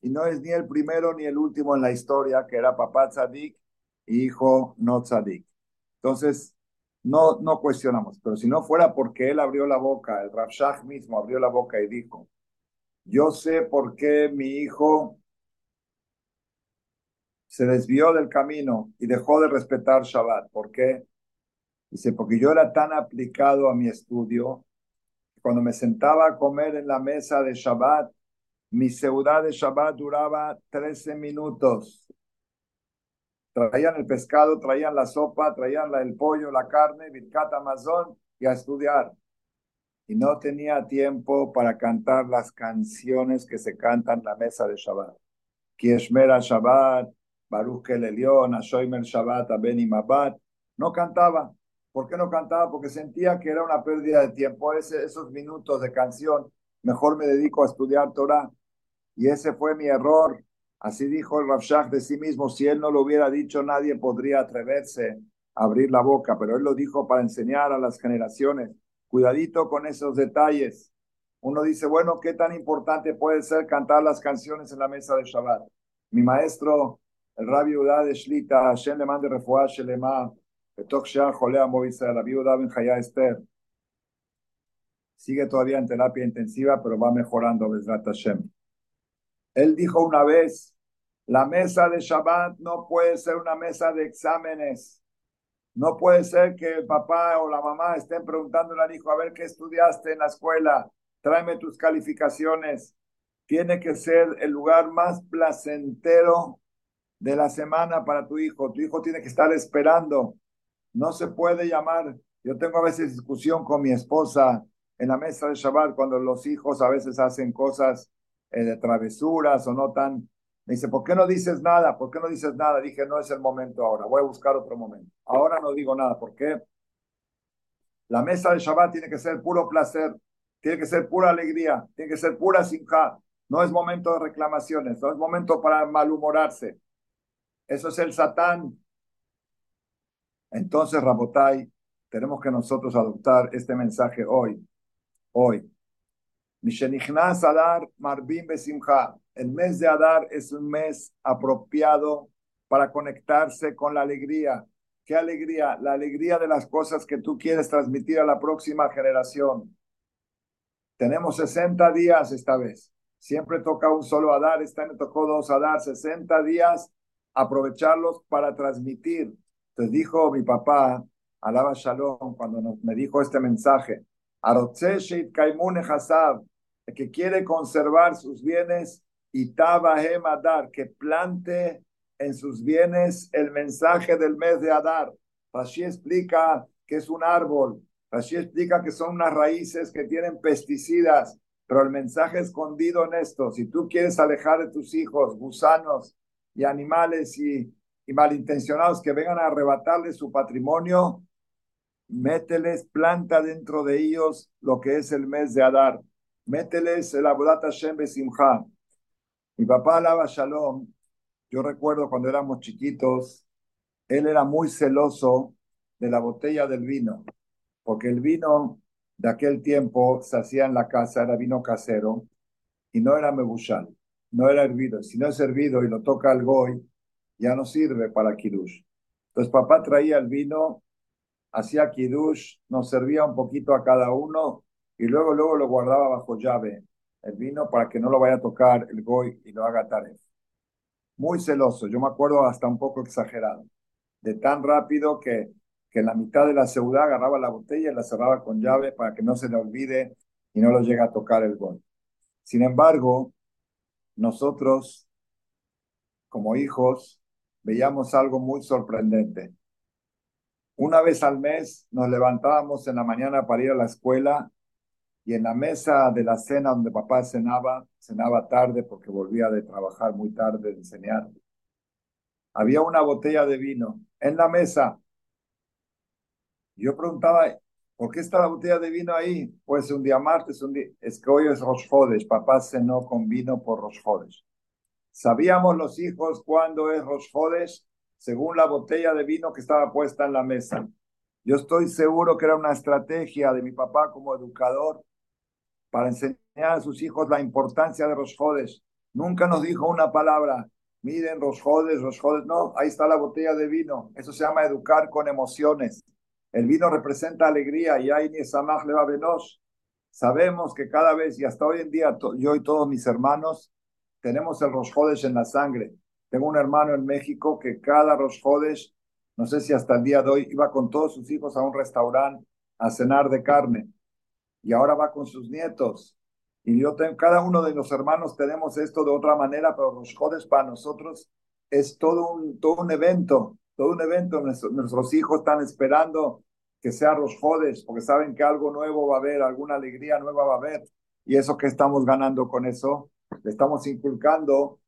y no es ni el primero ni el último en la historia que era papá tzadik hijo no tzadik. Entonces, no, no cuestionamos, pero si no fuera porque él abrió la boca, el Rav mismo abrió la boca y dijo, yo sé por qué mi hijo se desvió del camino y dejó de respetar Shabbat. ¿Por qué? Dice, porque yo era tan aplicado a mi estudio, que cuando me sentaba a comer en la mesa de Shabbat, mi ciudad de Shabbat duraba 13 minutos. Traían el pescado, traían la sopa, traían el pollo, la carne, Birkat Amazon y a estudiar. Y no tenía tiempo para cantar las canciones que se cantan en la mesa de Shabbat. Kieshmera Shabbat, Baruch el Elión, Ashoimer Shabbat, Abeni Mabat. No cantaba. ¿Por qué no cantaba? Porque sentía que era una pérdida de tiempo. Esos minutos de canción, mejor me dedico a estudiar Torah. Y ese fue mi error. Así dijo el Rav de sí mismo. Si él no lo hubiera dicho, nadie podría atreverse a abrir la boca. Pero él lo dijo para enseñar a las generaciones. Cuidadito con esos detalles. Uno dice, bueno, ¿qué tan importante puede ser cantar las canciones en la mesa de Shabbat? Mi maestro el rabbi Udá de Shlita, Hashem le mande refuah shelema, shear jolea Moisés, la viuda Ben Jaya Esther. Sigue todavía en terapia intensiva, pero va mejorando, Bezrat Hashem. Él dijo una vez, la mesa de Shabbat no puede ser una mesa de exámenes. No puede ser que el papá o la mamá estén preguntándole al hijo, a ver qué estudiaste en la escuela, tráeme tus calificaciones. Tiene que ser el lugar más placentero de la semana para tu hijo. Tu hijo tiene que estar esperando. No se puede llamar. Yo tengo a veces discusión con mi esposa en la mesa de Shabbat cuando los hijos a veces hacen cosas eh, de travesuras o no tan... Me dice, ¿por qué no dices nada? ¿Por qué no dices nada? Dije, no es el momento ahora, voy a buscar otro momento. Ahora no digo nada, ¿por qué? La mesa de Shabbat tiene que ser puro placer, tiene que ser pura alegría, tiene que ser pura sinja. No es momento de reclamaciones, no es momento para malhumorarse. Eso es el Satán. Entonces, Rabotai, tenemos que nosotros adoptar este mensaje hoy. Hoy. Adar Marbim Besimha. El mes de Adar es un mes apropiado para conectarse con la alegría. ¿Qué alegría? La alegría de las cosas que tú quieres transmitir a la próxima generación. Tenemos 60 días esta vez. Siempre toca un solo Adar. Este año tocó dos Adar. 60 días aprovecharlos para transmitir. Entonces dijo mi papá, alaba Shalom, cuando me dijo este mensaje, que quiere conservar sus bienes, y Tabahem Adar, que plante en sus bienes el mensaje del mes de Adar. Rashi explica que es un árbol, Rashi explica que son unas raíces que tienen pesticidas, pero el mensaje escondido en esto, si tú quieres alejar de tus hijos gusanos y animales y, malintencionados que vengan a arrebatarle su patrimonio, mételes, planta dentro de ellos lo que es el mes de Adar. Mételes el Abudat Hashem Besimha. Mi papá alaba Shalom. Yo recuerdo cuando éramos chiquitos, él era muy celoso de la botella del vino, porque el vino de aquel tiempo se hacía en la casa, era vino casero y no era mebushal no era hervido. Si no es hervido y lo toca el goy, ya no sirve para Kiddush. Entonces papá traía el vino, hacía Kiddush, nos servía un poquito a cada uno y luego, luego lo guardaba bajo llave, el vino, para que no lo vaya a tocar el goy y lo haga taref. Muy celoso, yo me acuerdo hasta un poco exagerado, de tan rápido que, que en la mitad de la ciudad agarraba la botella y la cerraba con llave para que no se le olvide y no lo llegue a tocar el goy. Sin embargo, nosotros, como hijos, veíamos algo muy sorprendente. Una vez al mes nos levantábamos en la mañana para ir a la escuela y en la mesa de la cena donde papá cenaba, cenaba tarde porque volvía de trabajar muy tarde de enseñar, había una botella de vino en la mesa. Yo preguntaba, ¿por qué está la botella de vino ahí? Pues un día martes, un día, es que hoy es Rosh papá cenó con vino por Rosh Sabíamos los hijos cuándo es Rosh según la botella de vino que estaba puesta en la mesa. Yo estoy seguro que era una estrategia de mi papá como educador para enseñar a sus hijos la importancia de los jodes. Nunca nos dijo una palabra, miren los jodes, los jodes. No, ahí está la botella de vino. Eso se llama educar con emociones. El vino representa alegría y hay ni samach leva Sabemos que cada vez y hasta hoy en día yo y todos mis hermanos tenemos el Rosjodes en la sangre. Tengo un hermano en México que cada Rosjodes, no sé si hasta el día de hoy, iba con todos sus hijos a un restaurante a cenar de carne y ahora va con sus nietos. Y yo tengo, cada uno de los hermanos tenemos esto de otra manera, pero los jodes para nosotros es todo un, todo un evento, todo un evento. Nuestros, hijos están esperando que sea los jodes, porque saben que algo nuevo va a haber, alguna alegría nueva va a haber. Y eso que estamos ganando con eso, le estamos inculcando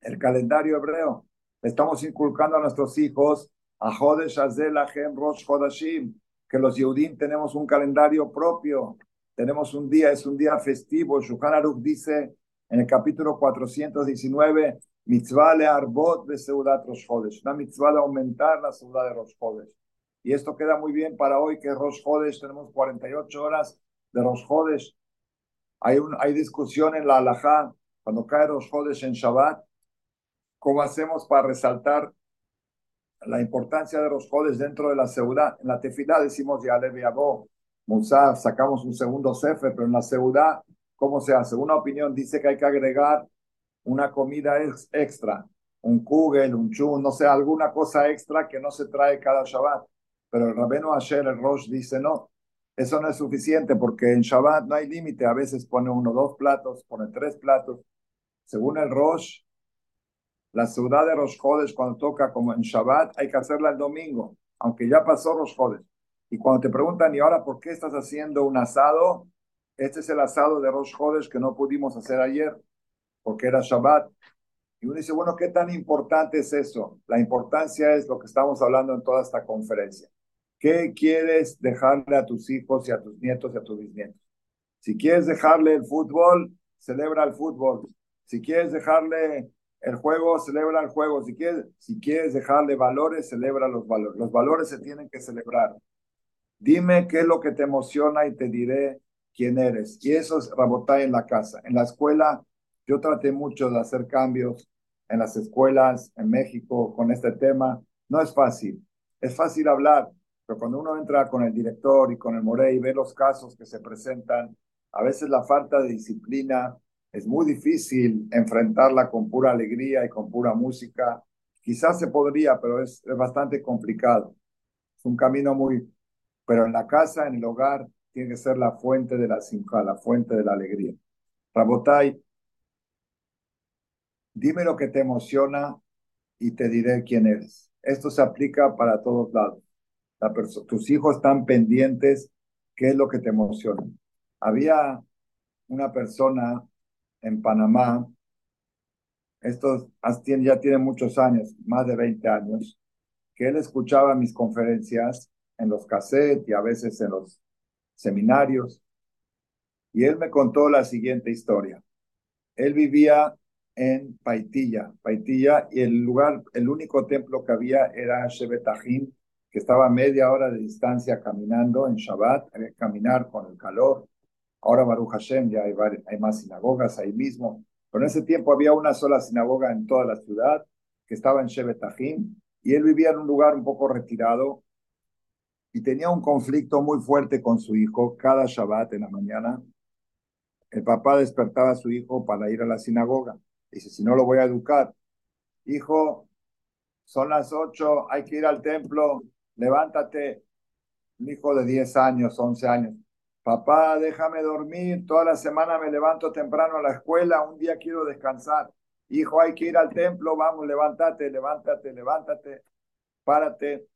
el calendario hebreo. Estamos inculcando a nuestros hijos a Jodesh Azel Ahem Rosh Hodashim, que los Yehudim tenemos un calendario propio, tenemos un día, es un día festivo. Shulchan Aruch dice en el capítulo 419, mitzvah le arbot de Seudat Rosh Chodesh, una mitzvah de aumentar la ciudad de Rosh Chodesh. Y esto queda muy bien para hoy, que Rosh Chodesh, tenemos 48 horas de Rosh Chodesh. Hay, un, hay discusión en la halajá, cuando cae Rosh Chodesh en Shabbat, ¿cómo hacemos para resaltar la importancia de los jodes dentro de la ciudad. En la tefilá decimos ya le Musa, sacamos un segundo sefer, pero en la ciudad, ¿cómo se hace? Una opinión dice que hay que agregar una comida extra, un kugel, un chun, no sé, alguna cosa extra que no se trae cada Shabbat. Pero el Rabeno Asher, el Rosh, dice no, eso no es suficiente porque en Shabbat no hay límite. A veces pone uno dos platos, pone tres platos. Según el Rosh, la ciudad de Rosh Chodesh, cuando toca como en Shabbat, hay que hacerla el domingo, aunque ya pasó Rosh Chodesh. Y cuando te preguntan, ¿y ahora por qué estás haciendo un asado? Este es el asado de Rosh Chodesh que no pudimos hacer ayer, porque era Shabbat. Y uno dice, bueno, ¿qué tan importante es eso? La importancia es lo que estamos hablando en toda esta conferencia. ¿Qué quieres dejarle a tus hijos y a tus nietos y a tus bisnietos? Si quieres dejarle el fútbol, celebra el fútbol. Si quieres dejarle el juego, celebra el juego. Si quieres, si quieres dejarle valores, celebra los valores. Los valores se tienen que celebrar. Dime qué es lo que te emociona y te diré quién eres. Y eso es Rabotay en la casa. En la escuela, yo traté mucho de hacer cambios en las escuelas en México con este tema. No es fácil. Es fácil hablar, pero cuando uno entra con el director y con el Morey y ve los casos que se presentan, a veces la falta de disciplina es muy difícil enfrentarla con pura alegría y con pura música. Quizás se podría, pero es, bastante complicado. Es un camino muy... Pero en la casa, en el hogar, tiene que ser la fuente de la simja, la fuente de la alegría. Rabotai, dime lo que te emociona y te diré quién eres. Esto se aplica para todos lados. La tus hijos están pendientes, ¿qué es lo que te emociona? Había una persona en Panamá, estos ya tiene muchos años, más de 20 años, que él escuchaba mis conferencias en los cassettes y a veces en los seminarios. Y él me contó la siguiente historia. Él vivía en Paitilla, Paitilla, y el lugar, el único templo que había era Shebetajim, que estaba media hora de distancia caminando en Shabbat, caminar con el calor. Ahora Baruch Hashem ya hay, más sinagogas ahí mismo, pero en ese tiempo había una sola sinagoga en toda la ciudad que estaba en Shebetajim, y él vivía en un lugar un poco retirado y tenía un conflicto muy fuerte con su hijo cada Shabbat en la mañana. El papá despertaba a su hijo para ir a la sinagoga. Dice, si no lo voy a educar, hijo, son las ocho, hay que ir al templo, levántate. Un hijo de 10 años, 11 años. Papá, déjame dormir, toda la semana me levanto temprano a la escuela, un día quiero descansar. Hijo, hay que ir al templo, vamos, levántate, levántate, levántate, párate.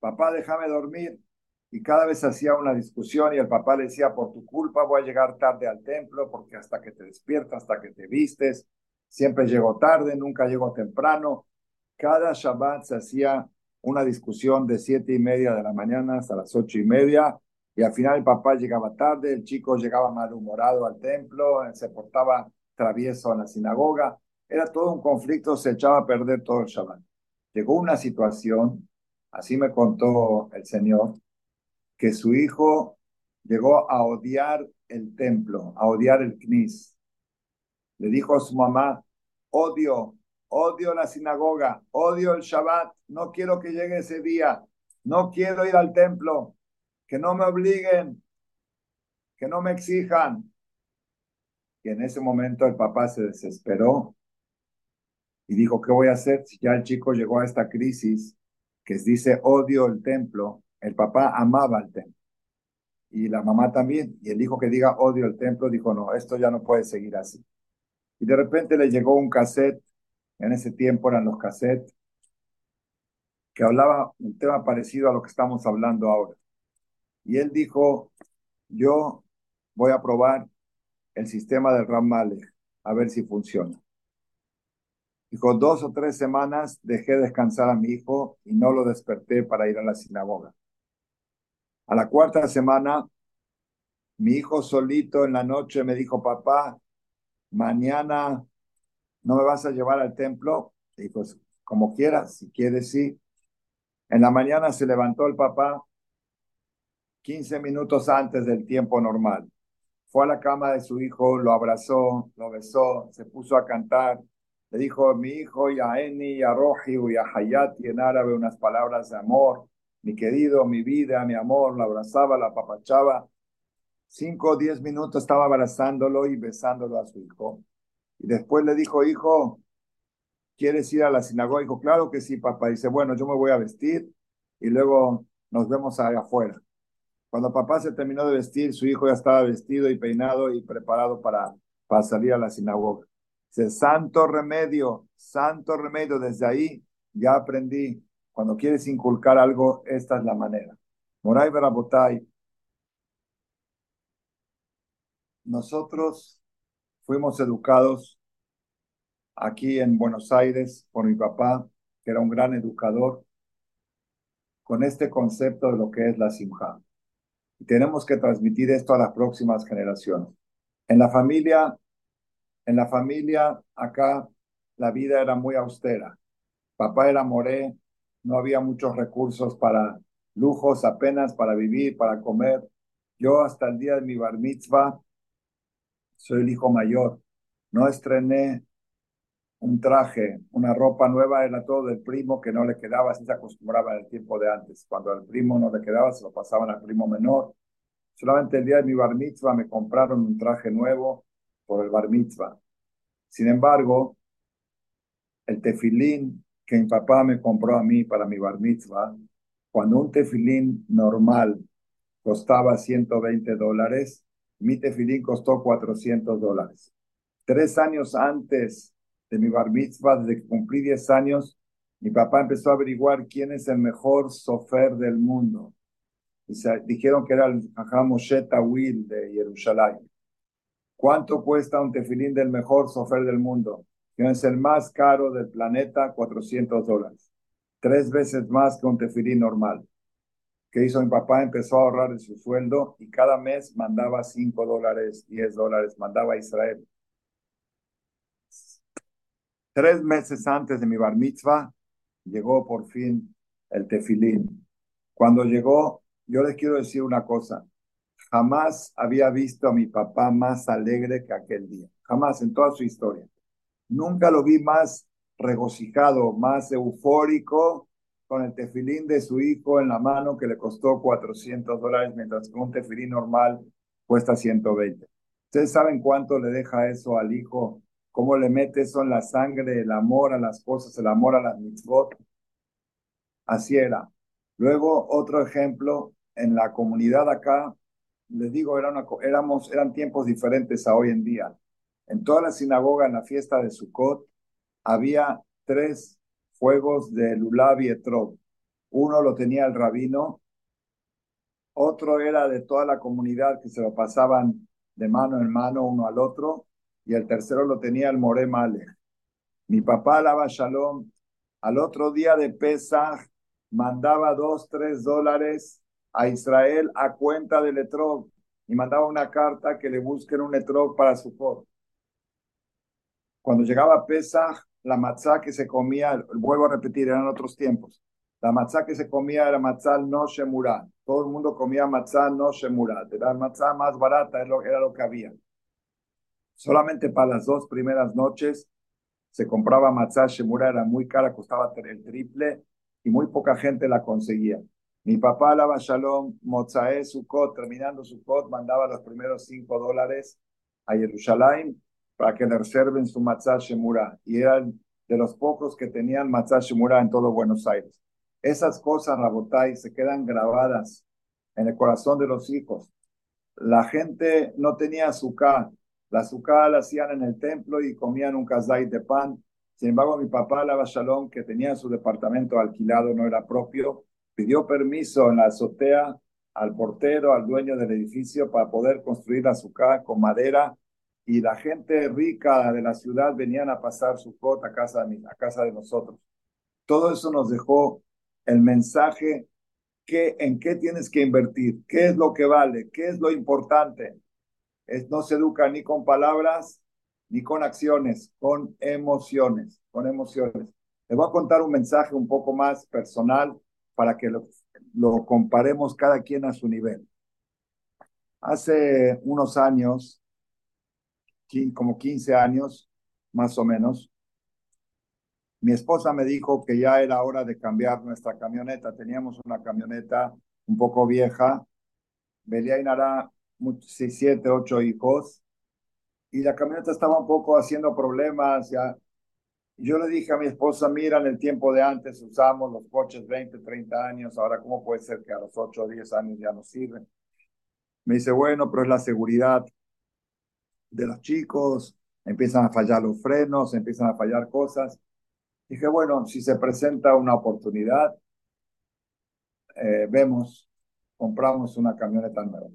Papá, déjame dormir. Y cada vez hacía una discusión y el papá le decía, por tu culpa voy a llegar tarde al templo, porque hasta que te despiertas, hasta que te vistes, siempre llego tarde, nunca llego temprano. Cada Shabbat se hacía una discusión de siete y media de la mañana hasta las ocho y media, y al final el papá llegaba tarde, el chico llegaba malhumorado al templo, se portaba travieso en la sinagoga, era todo un conflicto, se echaba a perder todo el Shabbat. Llegó una situación, así me contó el Señor, que su hijo llegó a odiar el templo, a odiar el Knis. Le dijo a su mamá, odio, odio la sinagoga, odio el Shabbat, no quiero que llegue ese día, no quiero ir al templo, que no me obliguen, que no me exijan. Y en ese momento el papá se desesperó y dijo, ¿qué voy a hacer si ya el chico llegó a esta crisis que dice odio el templo? El papá amaba el templo y la mamá también. Y el hijo que diga odio el templo dijo, no, esto ya no puede seguir así. Y de repente le llegó un cassette, en ese tiempo eran los cassettes, que hablaba un tema parecido a lo que estamos hablando ahora. Y él dijo, yo voy a probar el sistema del Ram a ver si funciona. Dijo, dos o tres semanas dejé descansar a mi hijo y no lo desperté para ir a la sinagoga. A la cuarta semana, mi hijo solito en la noche me dijo, papá, mañana no me vas a llevar al templo. Pues, como quieras, si quieres, sí. En la mañana se levantó el papá 15 minutos antes del tiempo normal fue a la cama de su hijo, lo abrazó, lo besó, se puso a cantar. Le dijo, mi hijo, ya Eni, ya Roji, ya Hayati, en árabe, unas palabras de amor. Mi querido, mi vida, mi amor, lo abrazaba, la apapachaba. Cinco o diez minutos estaba abrazándolo y besándolo a su hijo. Y después le dijo, hijo, ¿quieres ir a la sinagoga? Dijo, claro que sí, papá. Dice, bueno, yo me voy a vestir y luego nos vemos allá afuera. Cuando papá se terminó de vestir, su hijo ya estaba vestido y peinado y preparado para, para salir a la sinagoga. Dice, santo remedio, santo remedio. Desde ahí ya aprendí. Cuando quieres inculcar algo, esta es la manera. Moray Barabotay. Nosotros fuimos educados aquí en Buenos Aires por mi papá, que era un gran educador, con este concepto de lo que es la simja tenemos que transmitir esto a las próximas generaciones. En la familia, en la familia acá la vida era muy austera. Papá era moré, no había muchos recursos para lujos, apenas para vivir, para comer. Yo hasta el día de mi bar mitzvah soy el hijo mayor. No estrené un traje, una ropa nueva, era todo del primo que no le quedaba, así se acostumbraba en el tiempo de antes. Cuando al primo no le quedaba, se lo pasaban al primo menor. Solamente el día de mi bar mitzvah me compraron un traje nuevo por el bar mitzvah. Sin embargo, el tefilín que mi papá me compró a mí para mi bar mitzvah, cuando un tefilín normal costaba 120 dólares, mi tefilín costó 400 dólares. Tres años antes de mi bar mitzvah, desde que cumplí 10 años, mi papá empezó a averiguar quién es el mejor sofer del mundo. Y se, dijeron que era el Jajam Moshe de Jerusalén. ¿Cuánto cuesta un tefilín del mejor sofer del mundo? Que es el más caro del planeta, 400 dólares. Tres veces más que un tefilín normal. ¿Qué hizo mi papá? Empezó a ahorrar en su sueldo y cada mes mandaba 5 dólares, 10 dólares, mandaba a Israel. Tres meses antes de mi bar mitzvah, llegó por fin el tefilín. Cuando llegó, yo les quiero decir una cosa. Jamás había visto a mi papá más alegre que aquel día. Jamás en toda su historia. Nunca lo vi más regocijado, más eufórico con el tefilín de su hijo en la mano que le costó 400 dólares, mientras que un tefilín normal cuesta 120. ¿Ustedes saben cuánto le deja eso al hijo? ¿Cómo le mete eso en la sangre, el amor a las cosas, el amor a las mitzvot? Así era. Luego, otro ejemplo, en la comunidad acá, les digo, era éramos, eran tiempos diferentes a hoy en día. En toda la sinagoga, en la fiesta de Sukkot, había tres fuegos de Lulav y. Uno lo tenía el rabino, otro era de toda la comunidad que se lo pasaban de mano en mano uno al otro, y el tercero lo tenía el More. Mi papá, Lava Shalom, al otro día de Pesach, mandaba dos, tres dólares a Israel a cuenta del Etrog y mandaba una carta que le busquen un Etrog para su pobre. Cuando llegaba Pesach, la matzá que se comía, vuelvo a repetir, eran otros tiempos. La matzá que se comía era matzá no shemurá. Todo el mundo comía matzá no shemurá. La matzá más barata era lo, era lo que había. Solamente para las dos primeras noches se compraba matzá shemurá, era muy cara, costaba el triple y muy poca gente la conseguía. Mi papá, alaba Shalom, Mozae Sukkot, terminando Sukkot, mandaba los primeros cinco dólares a Jerusalén para que le reserven su matzah shemura. Y eran de los pocos que tenían matzah shemura en todo Buenos Aires. Esas cosas, Rabotai, se quedan grabadas en el corazón de los hijos. La gente no tenía azúcar. La azúcar la hacían en el templo y comían un kazait de pan. Sin embargo, mi papá, la Shalom, que tenía su departamento alquilado, no era propio, pidió permiso en la azotea al portero, al dueño del edificio, para poder construir la azúcar con madera y la gente rica de la ciudad venían a pasar su cota a casa, de, a casa de nosotros. Todo eso nos dejó el mensaje que en qué tienes que invertir, qué es lo que vale, qué es lo importante. No se educa ni con palabras ni con acciones, con emociones, con emociones. Les voy a contar un mensaje un poco más personal para que lo, lo comparemos cada quien a su nivel. Hace unos años como 15 años, más o menos, mi esposa me dijo que ya era hora de cambiar nuestra camioneta. Teníamos una camioneta un poco vieja, Belia y Nara, siete, ocho hijos, y la camioneta estaba un poco haciendo problemas. Ya. Yo le dije a mi esposa, mira, en el tiempo de antes usamos los coches 20, 30 años, ahora cómo puede ser que a los 8 o 10 años ya no sirven. Me dice, bueno, pero es la seguridad de los chicos, empiezan a fallar los frenos, empiezan a fallar cosas. Dije, bueno, si se presenta una oportunidad, eh, vemos, compramos una camioneta nueva.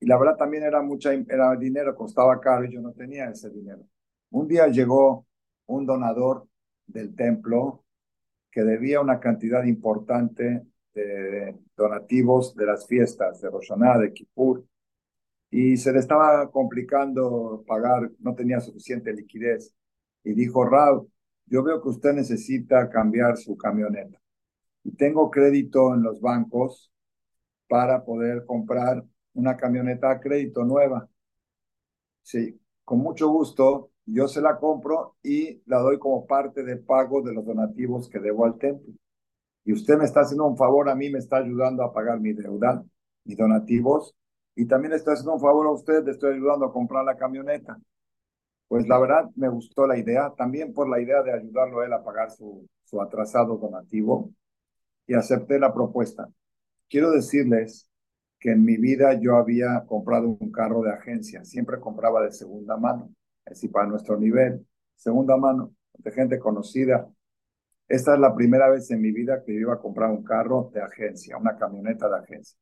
Y la verdad también era mucha, era dinero, costaba caro y yo no tenía ese dinero. Un día llegó un donador del templo que debía una cantidad importante de donativos de las fiestas de Rosh de Kippur, y se le estaba complicando pagar, no tenía suficiente liquidez. Y dijo, Raúl, yo veo que usted necesita cambiar su camioneta. Y tengo crédito en los bancos para poder comprar una camioneta a crédito nueva. Sí, con mucho gusto, yo se la compro y la doy como parte del pago de los donativos que debo al templo. Y usted me está haciendo un favor, a mí me está ayudando a pagar mi deuda, mis donativos, y también estoy haciendo un favor a usted, le estoy ayudando a comprar la camioneta. Pues la verdad me gustó la idea, también por la idea de ayudarlo a él a pagar su, su atrasado donativo y acepté la propuesta. Quiero decirles que en mi vida yo había comprado un carro de agencia, siempre compraba de segunda mano, así para nuestro nivel, segunda mano, de gente conocida. Esta es la primera vez en mi vida que yo iba a comprar un carro de agencia, una camioneta de agencia.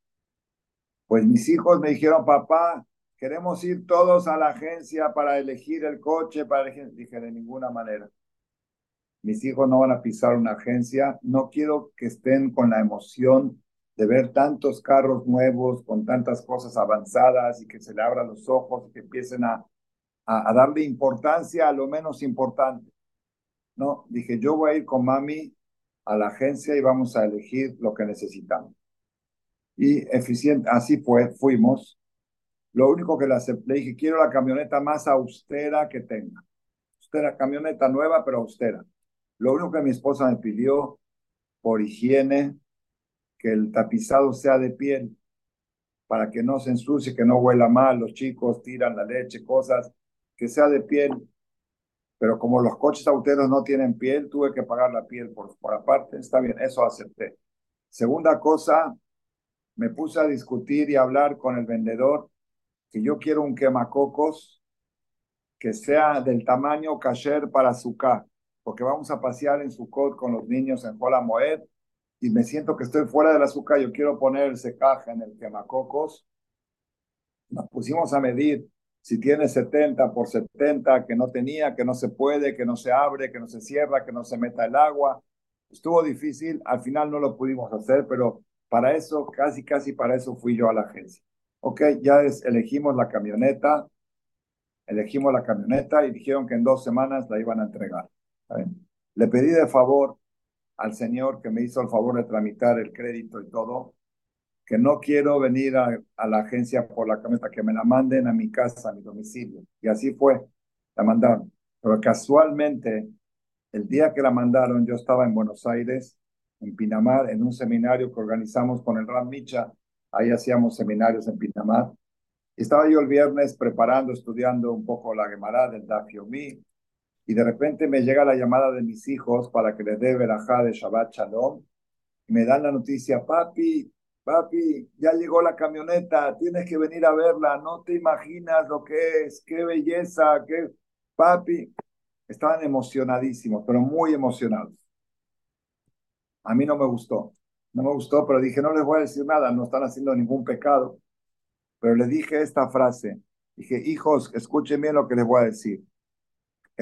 Pues mis hijos me dijeron, papá, queremos ir todos a la agencia para elegir el coche, para elegir. Dije, de ninguna manera. Mis hijos no van a pisar una agencia. No quiero que estén con la emoción de ver tantos carros nuevos, con tantas cosas avanzadas y que se le abran los ojos y que empiecen a, a, darle importancia a lo menos importante. No, dije, yo voy a ir con mami a la agencia y vamos a elegir lo que necesitamos y eficiente. Así fue, fuimos. Lo único que le, le dije, quiero la camioneta más austera que tenga. Austera, camioneta nueva, pero austera. Lo único que mi esposa me pidió por higiene, que el tapizado sea de piel, para que no se ensucie, que no huela mal, los chicos tiran la leche, cosas, que sea de piel. Pero como los coches auteros no tienen piel, tuve que pagar la piel por, por aparte. Está bien, eso acepté. Segunda cosa, me puse a discutir y hablar con el vendedor que yo quiero un quemacocos que sea del tamaño kasher para Sukkah, porque vamos a pasear en Sukkot con los niños en Jola Moed y me siento que estoy fuera del azúcar, yo quiero poner ese caja en el quemacocos. Nos pusimos a medir si tiene 70 por 70, que no tenía, que no se puede, que no se abre, que no se cierra, que no se meta el agua. Estuvo difícil, al final no lo pudimos hacer, pero para eso, casi, casi para eso fui yo a la agencia. Ok, ya elegimos la camioneta, elegimos la camioneta y dijeron que en dos semanas la iban a entregar. Le pedí de favor al señor que me hizo el favor de tramitar el crédito y todo, que no quiero venir a, la agencia por la camioneta, que me la manden a mi casa, a mi domicilio. Y así fue, la mandaron. Pero casualmente, el día que la mandaron, yo estaba en Buenos Aires, en Pinamar, en un seminario que organizamos con el Ram Micha. Ahí hacíamos seminarios en Pinamar. Estaba yo el viernes preparando, estudiando un poco la Gemara del Daf Yomi, y de repente me llega la llamada de mis hijos para que les dé verajá de Shabbat Shalom, y me dan la noticia, papi, papi, ya llegó la camioneta, tienes que venir a verla, no te imaginas lo que es, qué belleza, qué... Papi, estaban emocionadísimos, pero muy emocionados. A mí no me gustó, no me gustó, pero dije, no les voy a decir nada, no están haciendo ningún pecado. Pero le dije esta frase, dije, hijos, escuchen bien lo que les voy a decir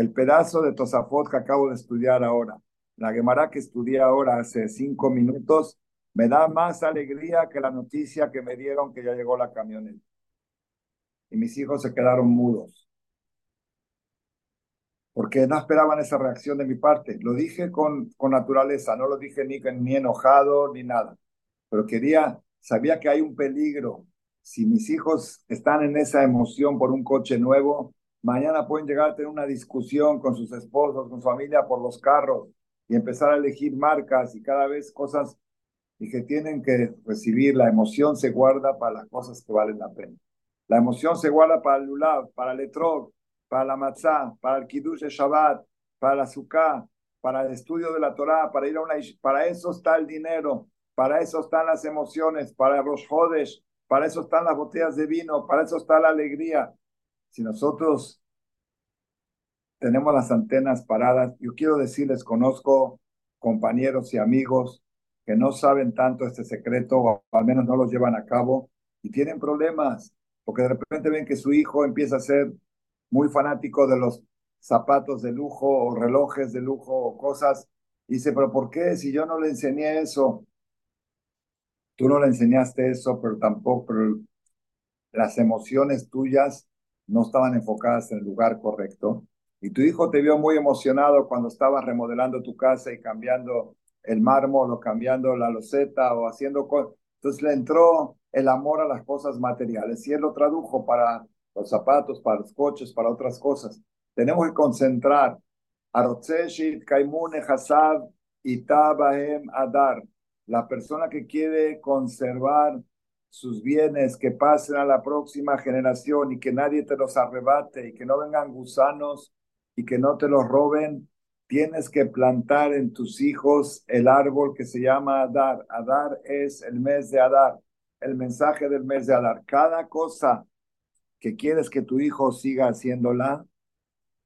el pedazo de Tosafot que acabo de estudiar ahora, la Gemara que estudié ahora hace cinco minutos, me da más alegría que la noticia que me dieron que ya llegó la camioneta. Y mis hijos se quedaron mudos. Porque no esperaban esa reacción de mi parte. Lo dije con, con naturaleza, no lo dije ni, ni enojado ni nada. Pero quería, sabía que hay un peligro. Si mis hijos están en esa emoción por un coche nuevo, Mañana pueden llegar a tener una discusión con sus esposos, con su familia por los carros y empezar a elegir marcas y cada vez cosas y que tienen que recibir. La emoción se guarda para las cosas que valen la pena. La emoción se guarda para el lulav, para el etrog, para la matzah, para el kiddush de Shabbat, para la sukkah, para el estudio de la Torah, para ir a una... Para eso está el dinero, para eso están las emociones, para los jodes, para eso están las botellas de vino, para eso está la alegría. Si nosotros tenemos las antenas paradas, yo quiero decirles, conozco compañeros y amigos que no saben tanto este secreto, o al menos no lo llevan a cabo, y tienen problemas, porque de repente ven que su hijo empieza a ser muy fanático de los zapatos de lujo o relojes de lujo o cosas, y dice, pero ¿por qué? Si yo no le enseñé eso, tú no le enseñaste eso, pero tampoco, pero las emociones tuyas no estaban enfocadas en el lugar correcto. Y tu hijo te vio muy emocionado cuando estabas remodelando tu casa y cambiando el mármol o cambiando la loseta o haciendo cosas. Entonces le entró el amor a las cosas materiales y él lo tradujo para los zapatos, para los coches, para otras cosas. Tenemos que concentrar. Kaimune Hasab Adar. La persona que quiere conservar sus bienes, que pasen a la próxima generación y que nadie te los arrebate y que no vengan gusanos y que no te los roben, tienes que plantar en tus hijos el árbol que se llama Adar. Adar es el mes de Adar, el mensaje del mes de Adar. Cada cosa que quieres que tu hijo siga haciéndola,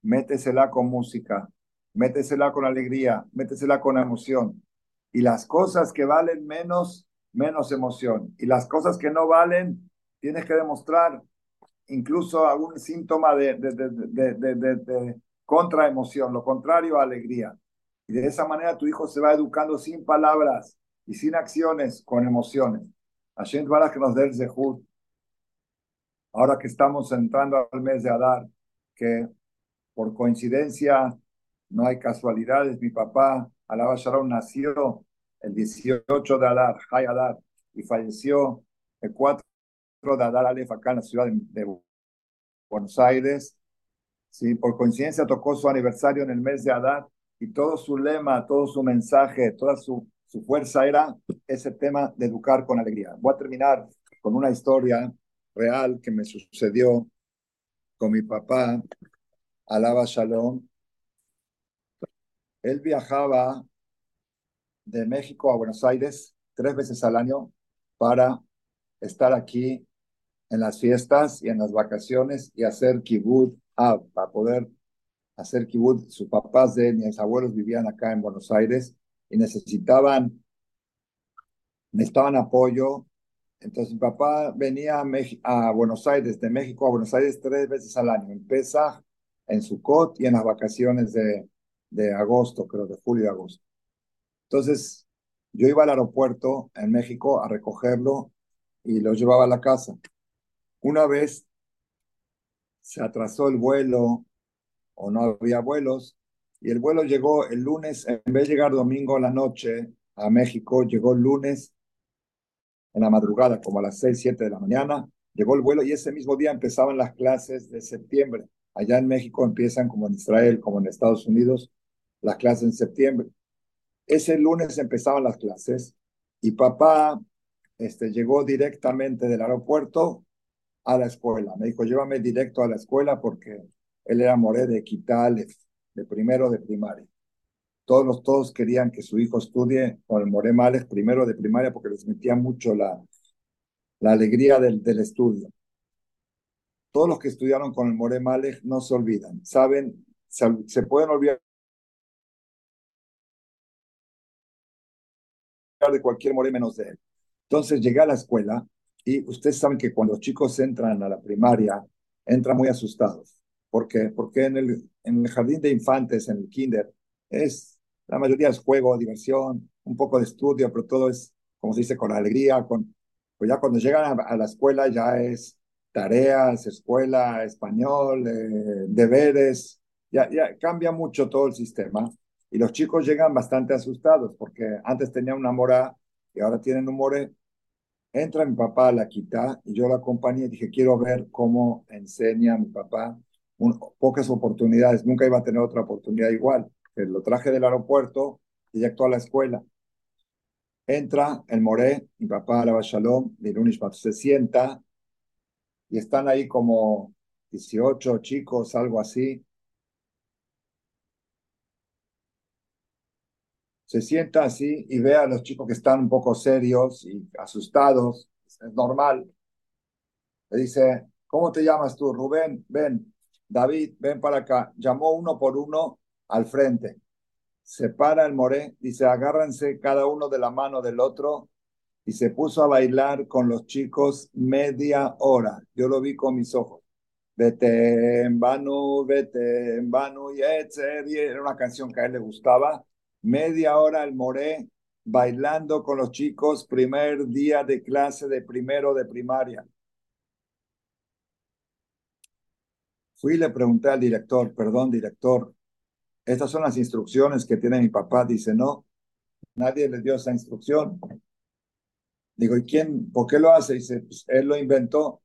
métesela con música, métesela con alegría, métesela con emoción. Y las cosas que valen menos, menos emoción. Y las cosas que no valen, tienes que demostrar incluso algún síntoma de, de, de, de contraemoción, lo contrario a alegría. Y de esa manera tu hijo se va educando sin palabras y sin acciones, con emociones. Hashem para que nos dé el zehut. Ahora que estamos entrando al mes de Adar, que por coincidencia, no hay casualidades, mi papá, Alaba Shalom, nació el 18 de Adar, Hay Adar, y falleció el 4 de Adar Aleph acá en la ciudad de Buenos Aires. Sí, por coincidencia tocó su aniversario en el mes de Adar y todo su lema, todo su mensaje, toda su, su fuerza era ese tema de educar con alegría. Voy a terminar con una historia real que me sucedió con mi papá, Alaba Shalom. Él viajaba de México a Buenos Aires tres veces al año para estar aquí en las fiestas y en las vacaciones y hacer kibbutz para poder hacer kibbutz. Sus papás de mis abuelos vivían acá en Buenos Aires y necesitaban, necesitaban apoyo. Entonces mi papá venía a, a Buenos Aires, de México a Buenos Aires tres veces al año, en Pesach, en Sukkot y en las vacaciones de, de agosto, creo, de julio y agosto. Entonces yo iba al aeropuerto en México a recogerlo y lo llevaba a la casa. Una vez se atrasó el vuelo o no había vuelos y el vuelo llegó el lunes, en vez de llegar domingo a la noche a México, llegó el lunes en la madrugada, como a las 6, 7 de la mañana, llegó el vuelo y ese mismo día empezaban las clases de septiembre. Allá en México empiezan como en Israel, como en Estados Unidos, las clases en septiembre. Ese lunes empezaban las clases y papá este, llegó directamente del aeropuerto a la escuela. Me dijo, llévame directo a la escuela porque él era moré de Quital, de primero de primaria. Todos los todos querían que su hijo estudie con el Moré Males primero de primaria porque les metía mucho la, la alegría del, del estudio. Todos los que estudiaron con el Moré Males no se olvidan, saben, se pueden olvidar de cualquier Moré menos de él. Entonces llegué a la escuela y ustedes saben que cuando los chicos entran a la primaria, entran muy asustados. ¿Por qué? Porque en el, en el jardín de infantes, en el kinder, es la mayoría es juego, diversión, un poco de estudio, pero todo es, como se dice, con alegría. Con, pues ya cuando llegan a, la escuela ya es tareas, escuela, español, eh, deberes, ya, ya cambia mucho todo el sistema. Y los chicos llegan bastante asustados porque antes tenían una mora y ahora tienen un more. Entra mi papá la quita y yo la acompañé y dije, quiero ver cómo enseña mi papá. pocas oportunidades, nunca iba a tener otra oportunidad igual. lo traje del aeropuerto y directo a la escuela. Entra el Moré, mi papá, la Shalom, se sienta y están ahí como 18 chicos, algo así, se sienta así y ve a los chicos que están un poco serios y asustados, es normal. Le dice, ¿cómo te llamas tú? Rubén, ven. David, ven para acá. Llamó uno por uno al frente. Se para el moré, dice, agárrense cada uno de la mano del otro y se puso a bailar con los chicos media hora. Yo lo vi con mis ojos. Vete en vano, vete en vano, y era una canción que a él le gustaba media hora el Moré bailando con los chicos, primer día de clase de primero de primaria. Fui y le pregunté al director, perdón, director, estas son las instrucciones que tiene mi papá. Dice, no, nadie le dio esa instrucción. Digo, ¿y quién? ¿Por qué lo hace? Dice, pues, él lo inventó.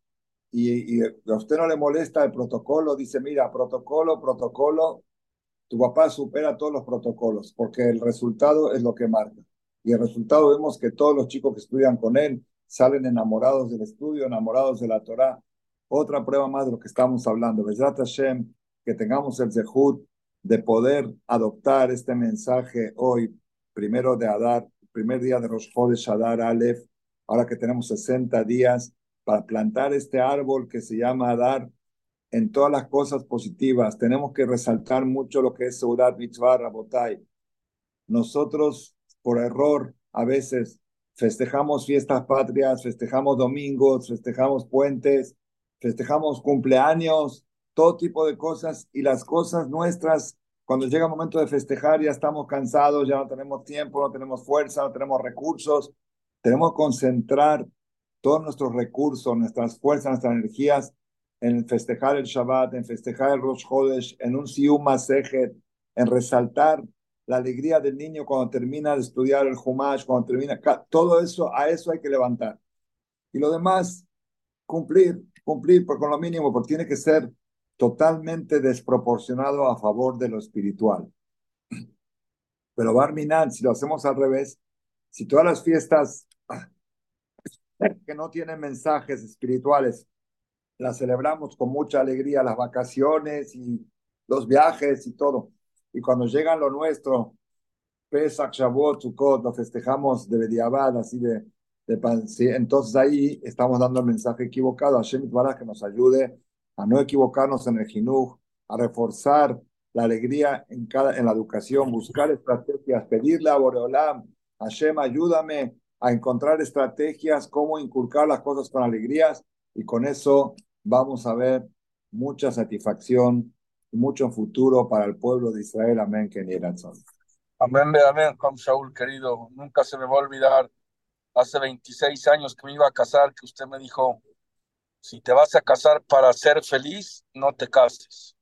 Y, y a usted no le molesta el protocolo. Dice, mira, protocolo, protocolo, tu papá supera todos los protocolos, porque el resultado es lo que marca. Y el resultado vemos que todos los chicos que estudian con él salen enamorados del estudio, enamorados de la Torah. Otra prueba más de lo que estamos hablando. Hashem, que tengamos el zehut de poder adoptar este mensaje hoy, primero de Adar, primer día de Rosh Chodesh Adar Aleph, ahora que tenemos 60 días para plantar este árbol que se llama Adar, en todas las cosas positivas. Tenemos que resaltar mucho lo que es Seudat Mitzvah Rabotai. Nosotros, por error, a veces festejamos fiestas patrias, festejamos domingos, festejamos puentes, festejamos cumpleaños, todo tipo de cosas y las cosas nuestras, cuando llega el momento de festejar, ya estamos cansados, ya no tenemos tiempo, no tenemos fuerza, no tenemos recursos. Tenemos que concentrar todos nuestros recursos, nuestras fuerzas, nuestras energías en festejar el Shabbat, en festejar el Rosh Chodesh, en un Siyum Masejet, en resaltar la alegría del niño cuando termina de estudiar el Humash, cuando termina, todo eso, a eso hay que levantar. Y lo demás, cumplir, cumplir por, con lo mínimo, porque tiene que ser totalmente desproporcionado a favor de lo espiritual. Pero Barminan, si lo hacemos al revés, si todas las fiestas que no tienen mensajes espirituales las celebramos con mucha alegría, las vacaciones y los viajes y todo, y cuando llegan lo nuestro, Pesach, Shavuot, Sukkot, lo festejamos de Bediabad, así de, de entonces ahí estamos dando el mensaje equivocado. A Hashem que nos ayude a no equivocarnos en el Jinuj, a reforzar la alegría en, cada, en la educación, buscar estrategias, pedirle a Boreolam, Hashem, ayúdame a encontrar estrategias, cómo inculcar las cosas con alegrías, y con eso vamos a ver mucha satisfacción y mucho futuro para el pueblo de Israel. Amén, que Amén, amén, Juan Shaul, querido. Nunca se me va a olvidar, hace 26 años que me iba a casar, que usted me dijo, si te vas a casar para ser feliz, no te cases.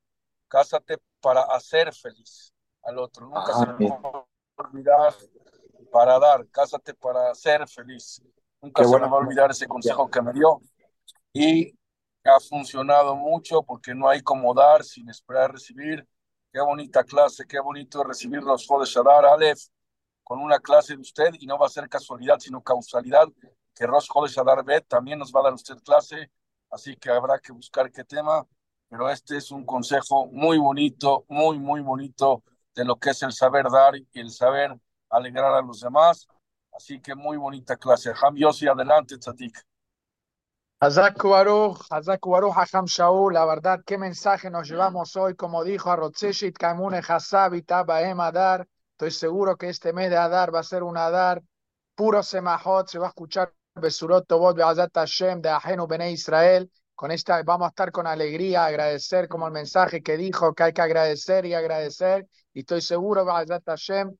Cásate para hacer feliz al otro. Nunca se me va a olvidar para dar, cásate para ser feliz. Nunca se me va a olvidar ese consejo que me dio. Y ha funcionado mucho porque no hay como dar sin esperar recibir. Qué bonita clase, qué bonito recibir los Jodes Shadar Aleph con una clase de usted y no va a ser casualidad, sino causalidad, que Rosh Jodes Shadar Bet también nos va a dar usted clase, así que habrá que buscar qué tema, pero este es un consejo muy bonito, muy, muy bonito de lo que es el saber dar y el saber alegrar a los demás. Así que muy bonita clase. Ham Yossi, adelante, Tzadik. Hazak Baruch, Hazak Baruch, Hacham Shaul, la verdad, qué mensaje nos llevamos hoy, como dijo a Rotzeshit Kamune Hasabi Tabaem Adar. Estoy seguro que este mes de Adar va a ser un Adar puro semajot, se va a escuchar Besurot Tobot Hashem de Ajenu Bene Israel. Con esta vamos a estar con alegría, agradecer como el mensaje que dijo que hay que agradecer y agradecer. Y estoy seguro, Be'azat Hashem,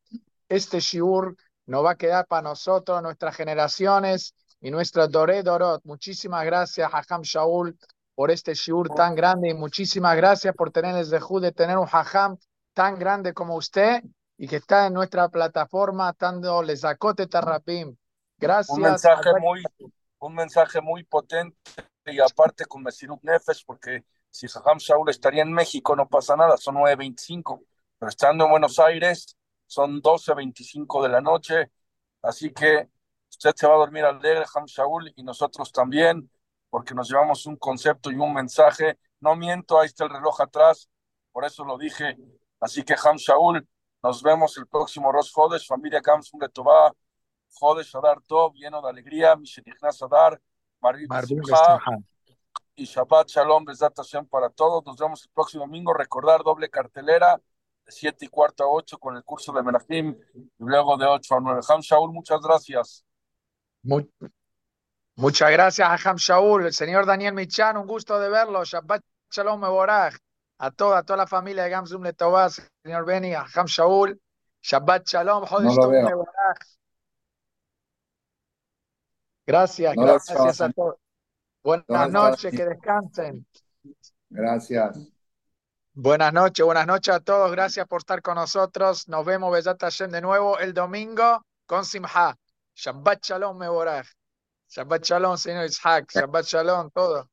este shiur no va a quedar para nosotros, nuestras generaciones y nuestra Dore Dorot. Muchísimas gracias, Hajam Shaul, por este shiur tan grande y muchísimas gracias por tener el dejú de tener un Hajam tan grande como usted y que está en nuestra plataforma dando les acote tarrapim. Gracias. Un mensaje muy, un mensaje muy potente y aparte con Mesirut Nefesh, porque si Hajam Shaul estaría en México no pasa nada, son 9.25, pero estando en Buenos Aires son 12.25 de la noche, así que Usted se va a dormir alegre, Ham Shaul, y nosotros también, porque nos llevamos un concepto y un mensaje. No miento, ahí está el reloj atrás, por eso lo dije. Así que Ham Shaul, nos vemos el próximo Rosh Hodesh, familia Kamsum de Tobá, Jodesh Adar Tov, lleno de alegría, Mishenichnas Adar, Marit y Shabbat Shalom, Besat Hashem para todos. Nos vemos el próximo domingo. Recordar doble cartelera de 7 y cuarto a 8 con el curso de Menachim y luego de 8 a 9. Ham Shaul, muchas gracias muchas gracias a Ham Shaul, el señor Daniel Michan, un gusto de verlo. Shabbat Shalom Meborach. A toda, a toda la familia de Gamsum Letovaz, señor Beni, a Ham Shaul. Shabbat Shalom, no Gracias, gracias a todos. Buenas noches, que descansen. Gracias. Buenas noches, buenas noches a todos. Gracias por estar con nosotros. Nos vemos, Besat Hashem, de nuevo el domingo con Simha. Shabbat Shalom Meborach. Shabbat Shalom, señor Ishaq. Shabbat Shalom, todo.